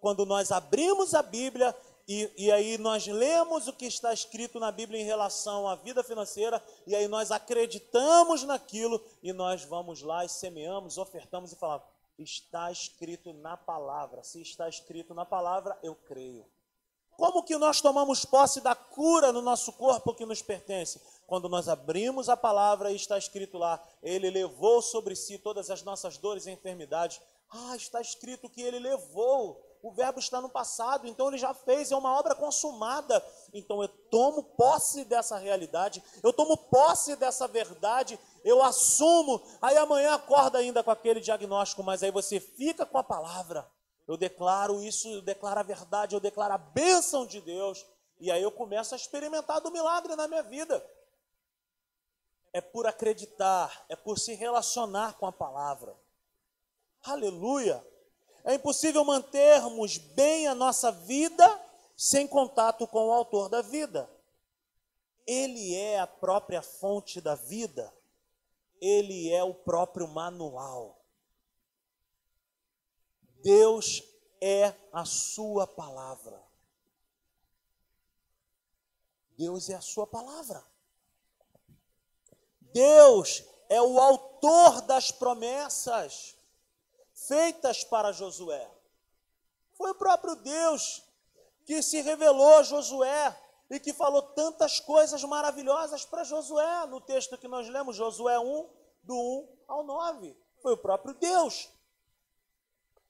Quando nós abrimos a Bíblia e, e, aí nós lemos o que está escrito na Bíblia em relação à vida financeira, e aí nós acreditamos naquilo, e nós vamos lá e semeamos, ofertamos e falamos: está escrito na palavra. Se está escrito na palavra, eu creio. Como que nós tomamos posse da cura no nosso corpo que nos pertence? Quando nós abrimos a palavra e está escrito lá, ele levou sobre si todas as nossas dores e enfermidades. Ah, está escrito que ele levou. O verbo está no passado, então ele já fez, é uma obra consumada. Então eu tomo posse dessa realidade, eu tomo posse dessa verdade, eu assumo. Aí amanhã acorda ainda com aquele diagnóstico, mas aí você fica com a palavra. Eu declaro isso, eu declaro a verdade, eu declaro a bênção de Deus. E aí eu começo a experimentar do milagre na minha vida. É por acreditar, é por se relacionar com a palavra. Aleluia! É impossível mantermos bem a nossa vida sem contato com o autor da vida. Ele é a própria fonte da vida. Ele é o próprio manual. Deus é a sua palavra. Deus é a sua palavra. Deus é o autor das promessas feitas para Josué. Foi o próprio Deus que se revelou a Josué e que falou tantas coisas maravilhosas para Josué no texto que nós lemos, Josué 1, do 1 ao 9. Foi o próprio Deus.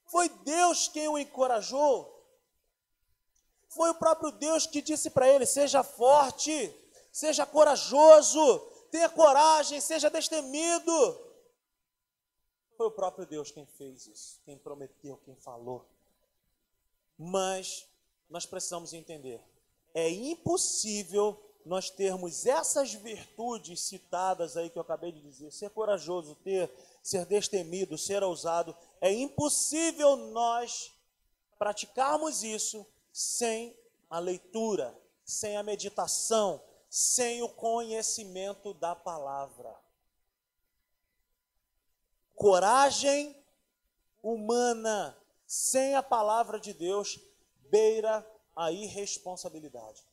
Foi Deus quem o encorajou. Foi o próprio Deus que disse para ele: seja forte, seja corajoso, tenha coragem, seja destemido. Foi o próprio Deus quem fez isso, quem prometeu, quem falou. Mas nós precisamos entender: é impossível nós termos essas virtudes citadas aí que eu acabei de dizer, ser corajoso, ter, ser destemido, ser ousado, é impossível nós praticarmos isso sem a leitura, sem a meditação, sem o conhecimento da palavra. Coragem humana sem a palavra de Deus beira a irresponsabilidade.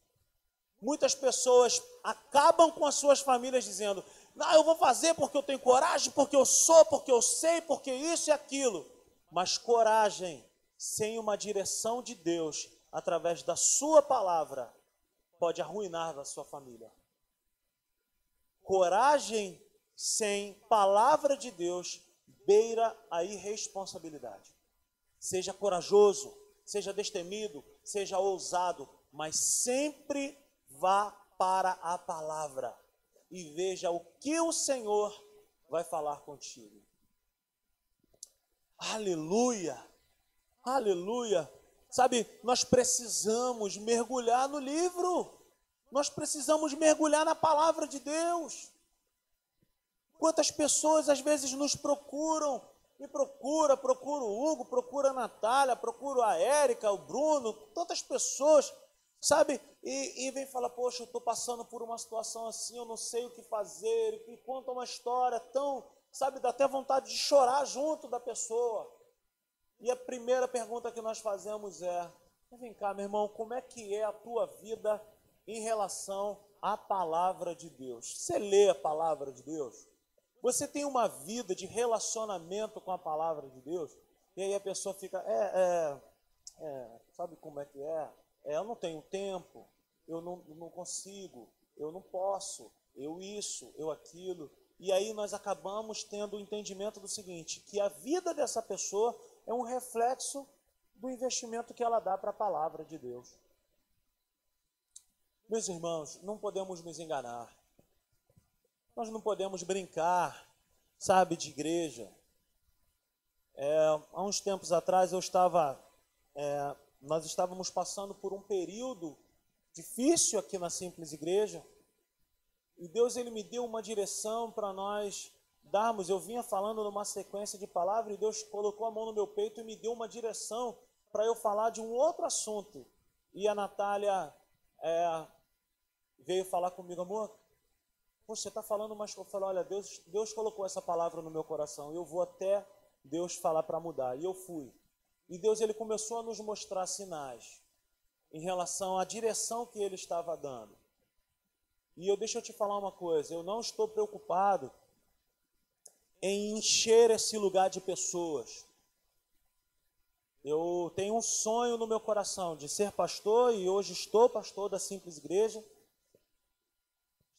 Muitas pessoas acabam com as suas famílias dizendo: não, eu vou fazer porque eu tenho coragem, porque eu sou, porque eu sei, porque isso e aquilo. Mas coragem sem uma direção de Deus, através da sua palavra, pode arruinar a sua família. Coragem sem palavra de Deus beira a irresponsabilidade. Seja corajoso, seja destemido, seja ousado, mas sempre vá para a palavra e veja o que o Senhor vai falar contigo. Aleluia! Aleluia! Sabe, nós precisamos mergulhar no livro. Nós precisamos mergulhar na palavra de Deus. Quantas pessoas às vezes nos procuram, me procura, procura o Hugo, procura a Natália, procura a Érica, o Bruno, tantas pessoas, sabe? E, e vem falar, poxa, eu estou passando por uma situação assim, eu não sei o que fazer, e conta uma história tão, sabe, dá até vontade de chorar junto da pessoa. E a primeira pergunta que nós fazemos é: vem cá, meu irmão, como é que é a tua vida em relação à palavra de Deus? Você lê a palavra de Deus? Você tem uma vida de relacionamento com a palavra de Deus? E aí a pessoa fica, é, é, é sabe como é que é? é? Eu não tenho tempo, eu não, não consigo, eu não posso, eu isso, eu aquilo. E aí nós acabamos tendo o entendimento do seguinte, que a vida dessa pessoa é um reflexo do investimento que ela dá para a palavra de Deus. Meus irmãos, não podemos nos enganar. Nós não podemos brincar, sabe, de igreja. É, há uns tempos atrás eu estava, é, nós estávamos passando por um período difícil aqui na Simples Igreja. E Deus ele me deu uma direção para nós darmos, eu vinha falando numa sequência de palavras e Deus colocou a mão no meu peito e me deu uma direção para eu falar de um outro assunto. E a Natália é, veio falar comigo, amor, você está falando, mas eu falei, olha, Deus, Deus colocou essa palavra no meu coração, eu vou até Deus falar para mudar. E eu fui. E Deus ele começou a nos mostrar sinais em relação à direção que ele estava dando. E eu deixa eu te falar uma coisa, eu não estou preocupado em encher esse lugar de pessoas. Eu tenho um sonho no meu coração de ser pastor e hoje estou pastor da Simples Igreja.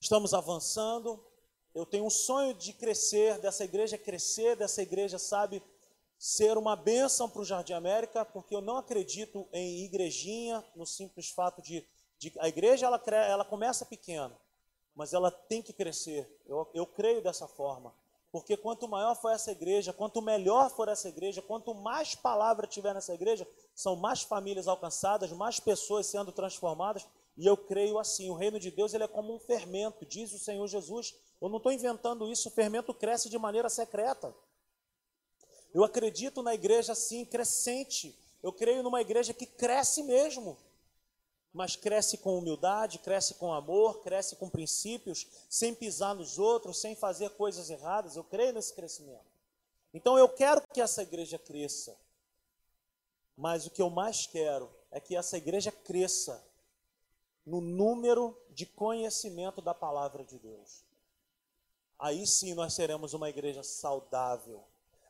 Estamos avançando. Eu tenho um sonho de crescer, dessa igreja crescer, dessa igreja, sabe, ser uma bênção para o Jardim América, porque eu não acredito em igrejinha, no simples fato de, de a igreja ela, ela começa pequena, mas ela tem que crescer. Eu, eu creio dessa forma. Porque quanto maior for essa igreja, quanto melhor for essa igreja, quanto mais palavra tiver nessa igreja, são mais famílias alcançadas, mais pessoas sendo transformadas. E eu creio assim, o reino de Deus ele é como um fermento, diz o Senhor Jesus. Eu não estou inventando isso, o fermento cresce de maneira secreta. Eu acredito na igreja assim, crescente. Eu creio numa igreja que cresce mesmo mas cresce com humildade, cresce com amor, cresce com princípios, sem pisar nos outros, sem fazer coisas erradas. Eu creio nesse crescimento. Então eu quero que essa igreja cresça. Mas o que eu mais quero é que essa igreja cresça no número de conhecimento da palavra de Deus. Aí sim nós seremos uma igreja saudável.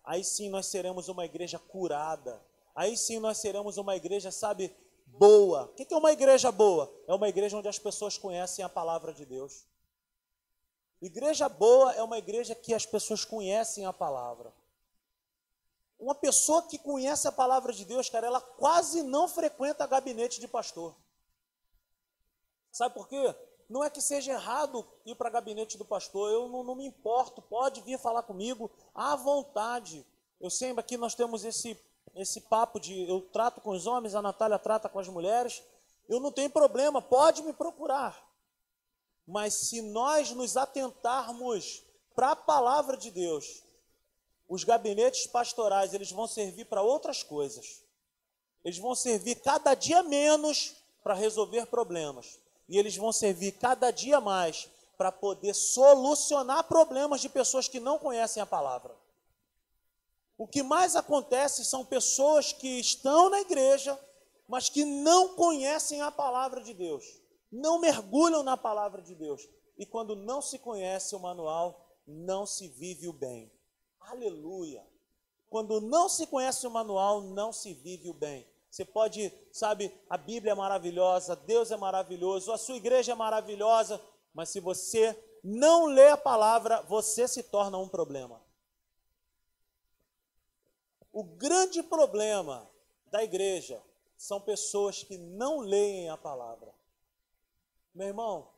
Aí sim nós seremos uma igreja curada. Aí sim nós seremos uma igreja, sabe, boa. O que é uma igreja boa? É uma igreja onde as pessoas conhecem a palavra de Deus. Igreja boa é uma igreja que as pessoas conhecem a palavra. Uma pessoa que conhece a palavra de Deus, cara, ela quase não frequenta gabinete de pastor. Sabe por quê? Não é que seja errado ir para gabinete do pastor, eu não, não me importo, pode vir falar comigo à vontade. Eu sempre aqui nós temos esse esse papo de eu trato com os homens, a Natália trata com as mulheres, eu não tenho problema, pode me procurar. Mas se nós nos atentarmos para a palavra de Deus, os gabinetes pastorais, eles vão servir para outras coisas. Eles vão servir cada dia menos para resolver problemas. E eles vão servir cada dia mais para poder solucionar problemas de pessoas que não conhecem a palavra. O que mais acontece são pessoas que estão na igreja, mas que não conhecem a palavra de Deus, não mergulham na palavra de Deus. E quando não se conhece o manual, não se vive o bem. Aleluia! Quando não se conhece o manual, não se vive o bem. Você pode, sabe, a Bíblia é maravilhosa, Deus é maravilhoso, a sua igreja é maravilhosa, mas se você não lê a palavra, você se torna um problema. O grande problema da igreja são pessoas que não leem a palavra. Meu irmão,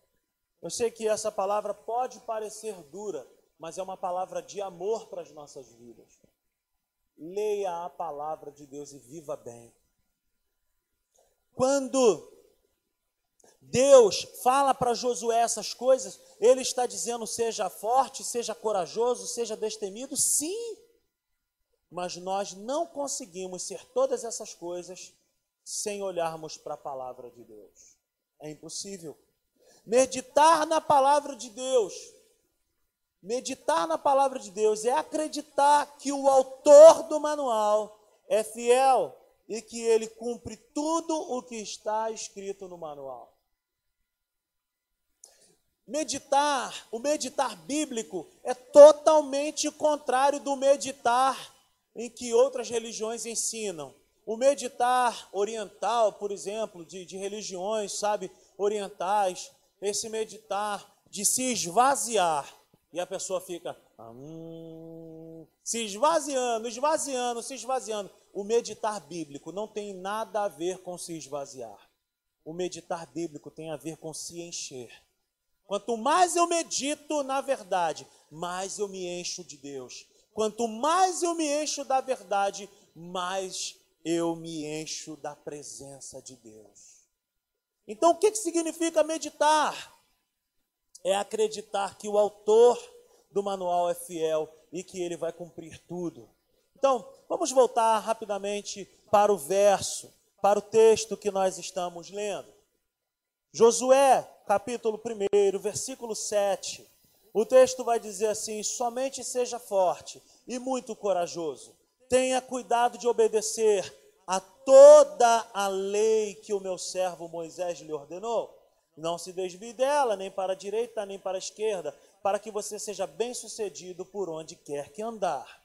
eu sei que essa palavra pode parecer dura, mas é uma palavra de amor para as nossas vidas. Leia a palavra de Deus e viva bem. Quando Deus fala para Josué essas coisas, ele está dizendo: seja forte, seja corajoso, seja destemido, sim. Mas nós não conseguimos ser todas essas coisas sem olharmos para a palavra de Deus. É impossível. Meditar na palavra de Deus, meditar na palavra de Deus é acreditar que o autor do manual é fiel e que ele cumpre tudo o que está escrito no manual. Meditar, o meditar bíblico é totalmente contrário do meditar em que outras religiões ensinam. O meditar oriental, por exemplo, de, de religiões, sabe, orientais, esse meditar de se esvaziar, e a pessoa fica se esvaziando, esvaziando, se esvaziando. O meditar bíblico não tem nada a ver com se esvaziar. O meditar bíblico tem a ver com se encher. Quanto mais eu medito na verdade, mais eu me encho de Deus. Quanto mais eu me encho da verdade, mais eu me encho da presença de Deus. Então, o que, que significa meditar? É acreditar que o autor do manual é fiel e que ele vai cumprir tudo. Então, vamos voltar rapidamente para o verso, para o texto que nós estamos lendo. Josué, capítulo 1, versículo 7. O texto vai dizer assim: somente seja forte e muito corajoso. Tenha cuidado de obedecer a toda a lei que o meu servo Moisés lhe ordenou. Não se desvie dela, nem para a direita, nem para a esquerda, para que você seja bem-sucedido por onde quer que andar.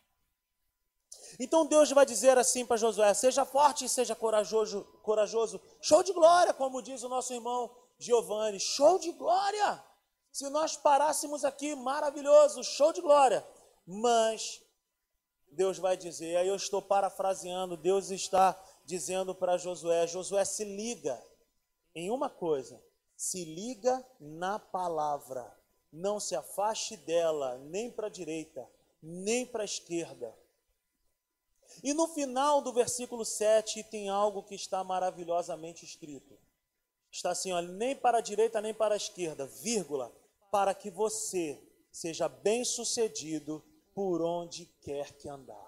Então Deus vai dizer assim para Josué: seja forte e seja corajoso, corajoso. Show de glória, como diz o nosso irmão Giovanni. Show de glória! Se nós parássemos aqui, maravilhoso, show de glória. Mas Deus vai dizer, aí eu estou parafraseando, Deus está dizendo para Josué: Josué, se liga em uma coisa, se liga na palavra, não se afaste dela, nem para a direita, nem para a esquerda. E no final do versículo 7 tem algo que está maravilhosamente escrito. Está assim, olha, nem para a direita, nem para a esquerda, vírgula, para que você seja bem-sucedido por onde quer que andar.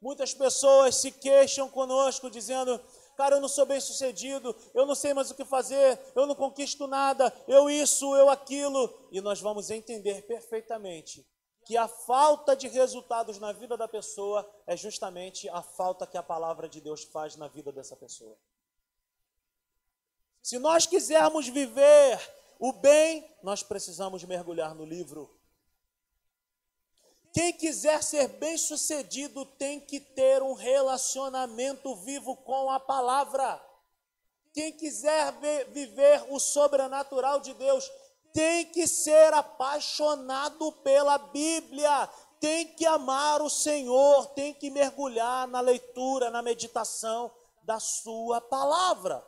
Muitas pessoas se queixam conosco dizendo: Cara, eu não sou bem sucedido, eu não sei mais o que fazer, eu não conquisto nada, eu isso, eu aquilo. E nós vamos entender perfeitamente que a falta de resultados na vida da pessoa é justamente a falta que a palavra de Deus faz na vida dessa pessoa. Se nós quisermos viver o bem, nós precisamos mergulhar no livro quem quiser ser bem-sucedido tem que ter um relacionamento vivo com a palavra. Quem quiser viver o sobrenatural de Deus tem que ser apaixonado pela Bíblia, tem que amar o Senhor, tem que mergulhar na leitura, na meditação da Sua palavra.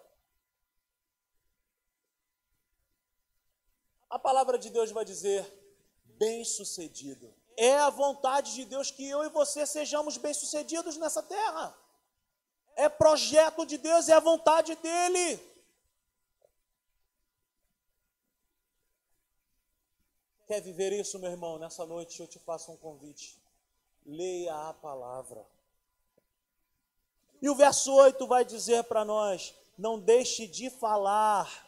A palavra de Deus vai dizer: bem-sucedido é a vontade de Deus que eu e você sejamos bem-sucedidos nessa terra. É projeto de Deus, é a vontade dele. Quer viver isso, meu irmão? Nessa noite eu te faço um convite. Leia a palavra. E o verso 8 vai dizer para nós: não deixe de falar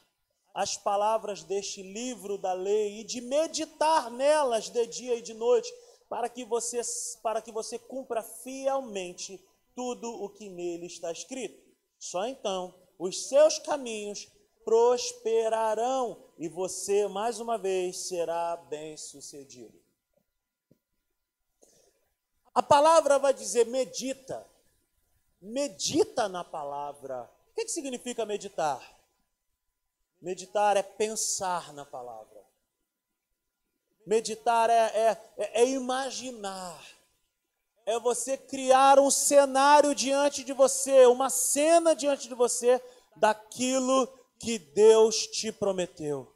as palavras deste livro da lei e de meditar nelas de dia e de noite, para que você, para que você cumpra fielmente tudo o que nele está escrito. Só então os seus caminhos prosperarão e você, mais uma vez, será bem-sucedido. A palavra vai dizer medita. Medita na palavra. O que, que significa meditar? Meditar é pensar na palavra. Meditar é, é, é, é imaginar. é você criar um cenário diante de você, uma cena diante de você daquilo que Deus te prometeu.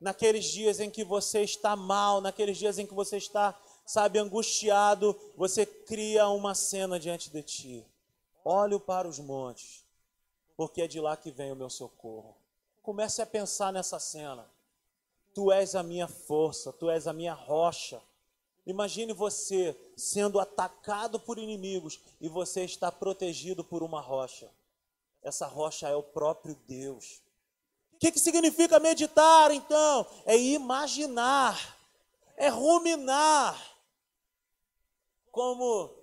Naqueles dias em que você está mal, naqueles dias em que você está, sabe, angustiado, você cria uma cena diante de ti. Olho para os montes, porque é de lá que vem o meu socorro. Comece a pensar nessa cena. Tu és a minha força, tu és a minha rocha. Imagine você sendo atacado por inimigos e você está protegido por uma rocha. Essa rocha é o próprio Deus. O que, que significa meditar, então? É imaginar, é ruminar. Como,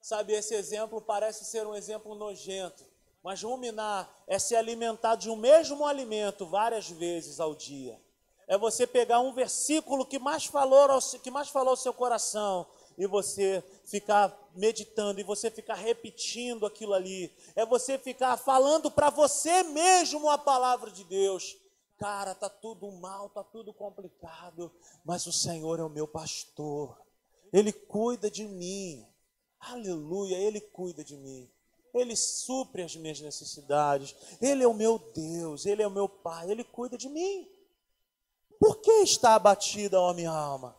sabe, esse exemplo parece ser um exemplo nojento, mas ruminar é se alimentar de um mesmo alimento várias vezes ao dia. É você pegar um versículo que mais falou ao, que mais falou ao seu coração e você ficar meditando e você ficar repetindo aquilo ali. É você ficar falando para você mesmo a palavra de Deus. Cara, tá tudo mal, tá tudo complicado, mas o Senhor é o meu pastor. Ele cuida de mim. Aleluia, ele cuida de mim. Ele supre as minhas necessidades. Ele é o meu Deus, ele é o meu Pai, ele cuida de mim. Por que está abatida a minha alma?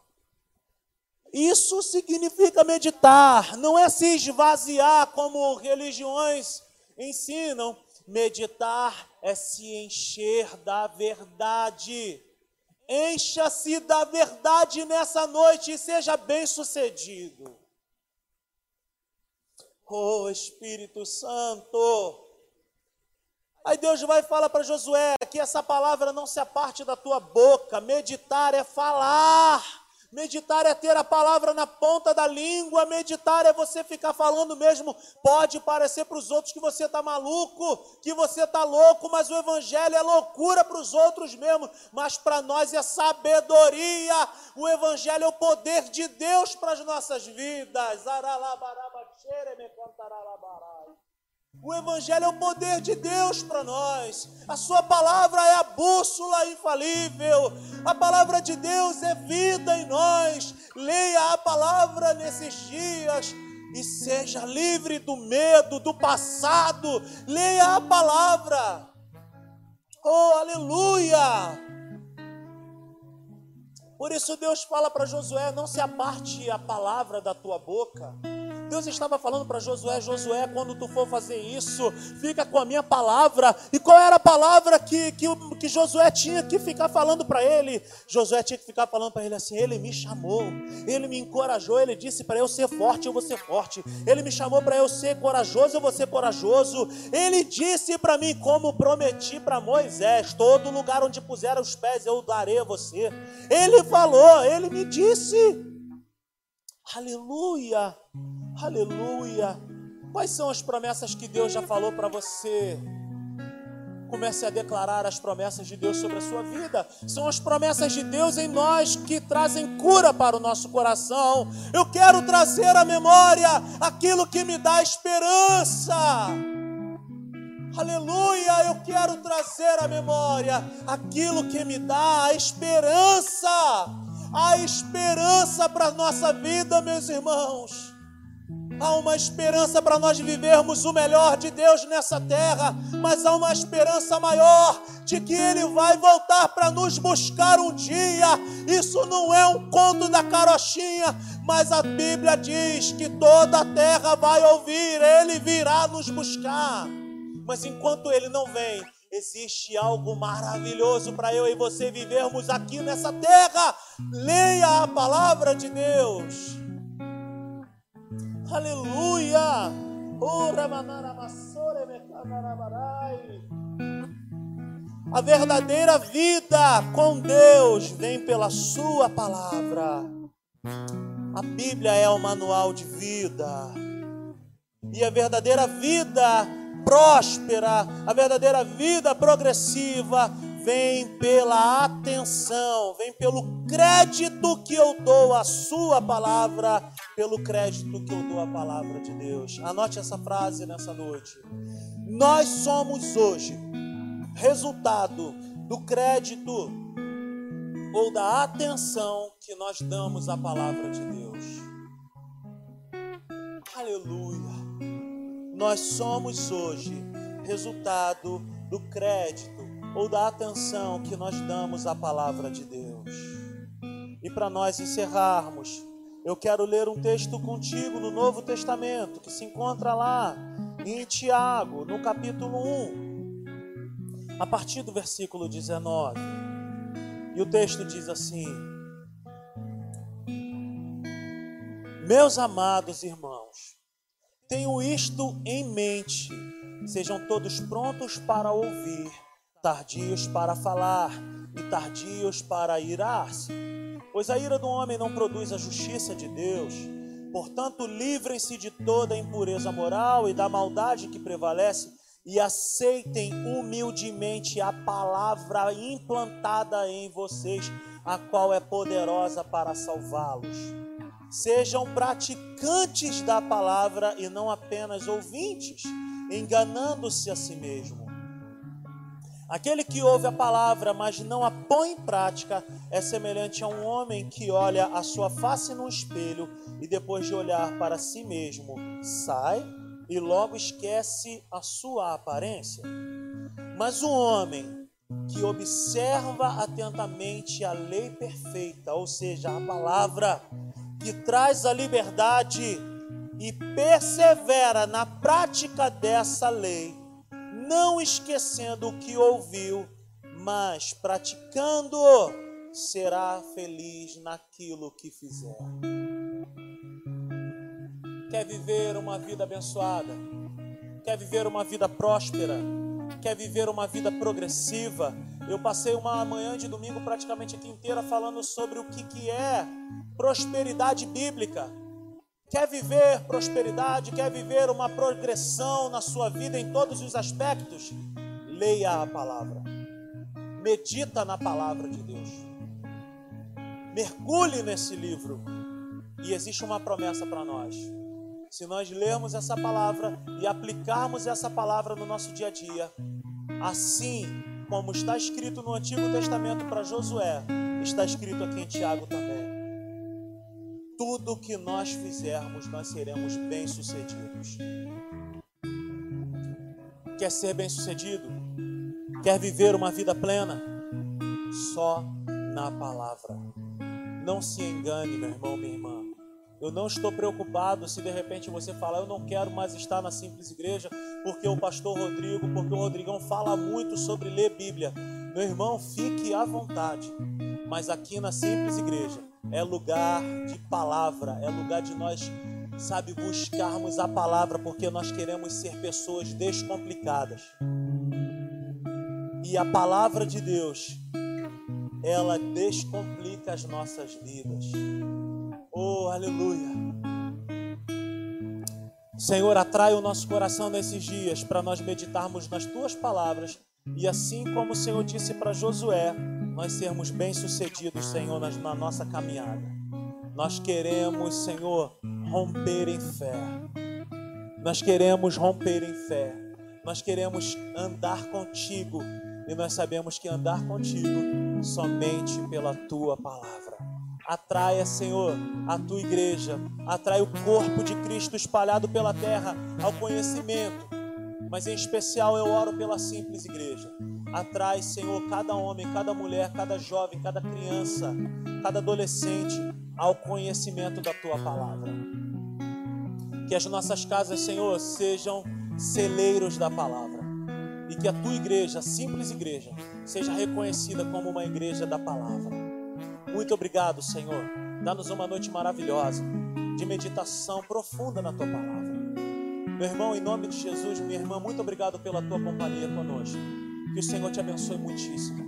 Isso significa meditar, não é se esvaziar como religiões ensinam. Meditar é se encher da verdade. Encha-se da verdade nessa noite e seja bem-sucedido. Oh Espírito Santo. Aí Deus vai falar para Josué que essa palavra não se aparte da tua boca. Meditar é falar. Meditar é ter a palavra na ponta da língua, meditar é você ficar falando mesmo. Pode parecer para os outros que você está maluco, que você está louco, mas o Evangelho é loucura para os outros mesmo, mas para nós é sabedoria. O Evangelho é o poder de Deus para as nossas vidas. O Evangelho é o poder de Deus para nós. A Sua palavra é a bússola infalível. A palavra de Deus é vida em nós. Leia a palavra nesses dias e seja livre do medo, do passado. Leia a palavra. Oh, aleluia! Por isso Deus fala para Josué: não se aparte a palavra da tua boca Deus estava falando para Josué: Josué, quando tu for fazer isso, fica com a minha palavra. E qual era a palavra que, que, que Josué tinha que ficar falando para ele? Josué tinha que ficar falando para ele assim: Ele me chamou, ele me encorajou, ele disse para eu ser forte, eu vou ser forte. Ele me chamou para eu ser corajoso, eu vou ser corajoso. Ele disse para mim, como prometi para Moisés: Todo lugar onde puser os pés eu darei a você. Ele falou, ele me disse. Aleluia. Aleluia. Quais são as promessas que Deus já falou para você? Comece a declarar as promessas de Deus sobre a sua vida. São as promessas de Deus em nós que trazem cura para o nosso coração. Eu quero trazer à memória aquilo que me dá esperança. Aleluia! Eu quero trazer à memória aquilo que me dá a esperança. A esperança para a nossa vida, meus irmãos. Há uma esperança para nós vivermos o melhor de Deus nessa terra, mas há uma esperança maior de que Ele vai voltar para nos buscar um dia. Isso não é um conto da carochinha, mas a Bíblia diz que toda a terra vai ouvir, Ele virá nos buscar. Mas enquanto Ele não vem, existe algo maravilhoso para eu e você vivermos aqui nessa terra. Leia a palavra de Deus. Aleluia! A verdadeira vida com Deus vem pela Sua palavra. A Bíblia é o manual de vida. E a verdadeira vida próspera, a verdadeira vida progressiva vem pela atenção, vem pelo crédito que eu dou à Sua palavra, pelo crédito que eu dou à palavra de Deus. Anote essa frase nessa noite. Nós somos hoje resultado do crédito ou da atenção que nós damos à palavra de Deus. aleluia. Nós somos hoje resultado do crédito ou da atenção que nós damos à palavra de Deus. E para nós encerrarmos, eu quero ler um texto contigo no Novo Testamento, que se encontra lá em Tiago, no capítulo 1, a partir do versículo 19. E o texto diz assim: Meus amados irmãos, tenho isto em mente, sejam todos prontos para ouvir, tardios para falar e tardios para irar-se Pois a ira do homem não produz a justiça de Deus. Portanto, livrem-se de toda a impureza moral e da maldade que prevalece e aceitem humildemente a palavra implantada em vocês, a qual é poderosa para salvá-los. Sejam praticantes da palavra e não apenas ouvintes, enganando-se a si mesmo. Aquele que ouve a palavra, mas não a põe em prática, é semelhante a um homem que olha a sua face no espelho e depois de olhar para si mesmo, sai e logo esquece a sua aparência. Mas o homem que observa atentamente a lei perfeita, ou seja, a palavra que traz a liberdade e persevera na prática dessa lei, não esquecendo o que ouviu, mas praticando, será feliz naquilo que fizer. Quer viver uma vida abençoada? Quer viver uma vida próspera? Quer viver uma vida progressiva? Eu passei uma manhã de domingo praticamente aqui inteira falando sobre o que, que é prosperidade bíblica. Quer viver prosperidade, quer viver uma progressão na sua vida em todos os aspectos? Leia a palavra. Medita na palavra de Deus. Mergulhe nesse livro. E existe uma promessa para nós. Se nós lermos essa palavra e aplicarmos essa palavra no nosso dia a dia, assim como está escrito no Antigo Testamento para Josué, está escrito aqui em Tiago também tudo que nós fizermos, nós seremos bem-sucedidos. Quer ser bem-sucedido? Quer viver uma vida plena? Só na palavra. Não se engane, meu irmão, minha irmã. Eu não estou preocupado se de repente você falar, eu não quero mais estar na simples igreja, porque o pastor Rodrigo, porque o Rodrigão fala muito sobre ler Bíblia. Meu irmão, fique à vontade. Mas aqui na simples igreja, é lugar de palavra, é lugar de nós, sabe, buscarmos a palavra, porque nós queremos ser pessoas descomplicadas. E a palavra de Deus, ela descomplica as nossas vidas. Oh, aleluia. Senhor, atrai o nosso coração nesses dias para nós meditarmos nas tuas palavras e assim como o Senhor disse para Josué, nós sermos bem-sucedidos, Senhor, na nossa caminhada. Nós queremos, Senhor, romper em fé. Nós queremos romper em fé. Nós queremos andar contigo. E nós sabemos que andar contigo somente pela tua palavra. Atraia, Senhor, a tua igreja. Atrai o corpo de Cristo espalhado pela terra ao conhecimento. Mas em especial eu oro pela simples igreja Atrai, Senhor, cada homem, cada mulher, cada jovem, cada criança, cada adolescente ao conhecimento da tua palavra. Que as nossas casas, Senhor, sejam celeiros da palavra. E que a tua igreja, a simples igreja, seja reconhecida como uma igreja da palavra. Muito obrigado, Senhor. Dá-nos uma noite maravilhosa de meditação profunda na tua palavra. Meu irmão, em nome de Jesus, minha irmã, muito obrigado pela tua companhia conosco. Que o Senhor te abençoe muitíssimo.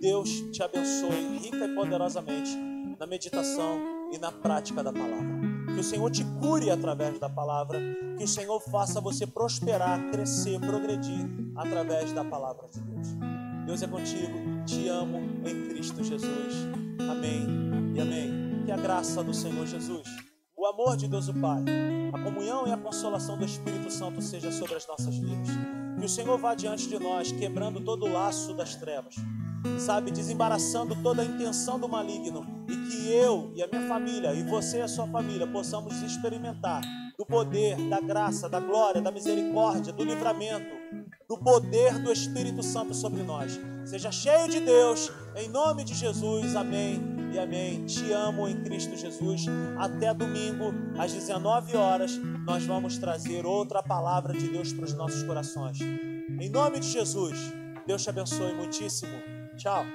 Deus te abençoe rica e poderosamente na meditação e na prática da palavra. Que o Senhor te cure através da palavra. Que o Senhor faça você prosperar, crescer, progredir através da palavra de Deus. Deus é contigo. Te amo em Cristo Jesus. Amém e amém. Que a graça do Senhor Jesus, o amor de Deus o Pai, a comunhão e a consolação do Espírito Santo seja sobre as nossas vidas. Que o Senhor vá diante de nós, quebrando todo o laço das trevas, sabe, desembaraçando toda a intenção do maligno, e que eu e a minha família, e você e a sua família, possamos experimentar do poder, da graça, da glória, da misericórdia, do livramento, do poder do Espírito Santo sobre nós. Seja cheio de Deus, em nome de Jesus. Amém e amém. Te amo em Cristo Jesus. Até domingo, às 19 horas, nós vamos trazer outra palavra de Deus para os nossos corações. Em nome de Jesus, Deus te abençoe muitíssimo. Tchau.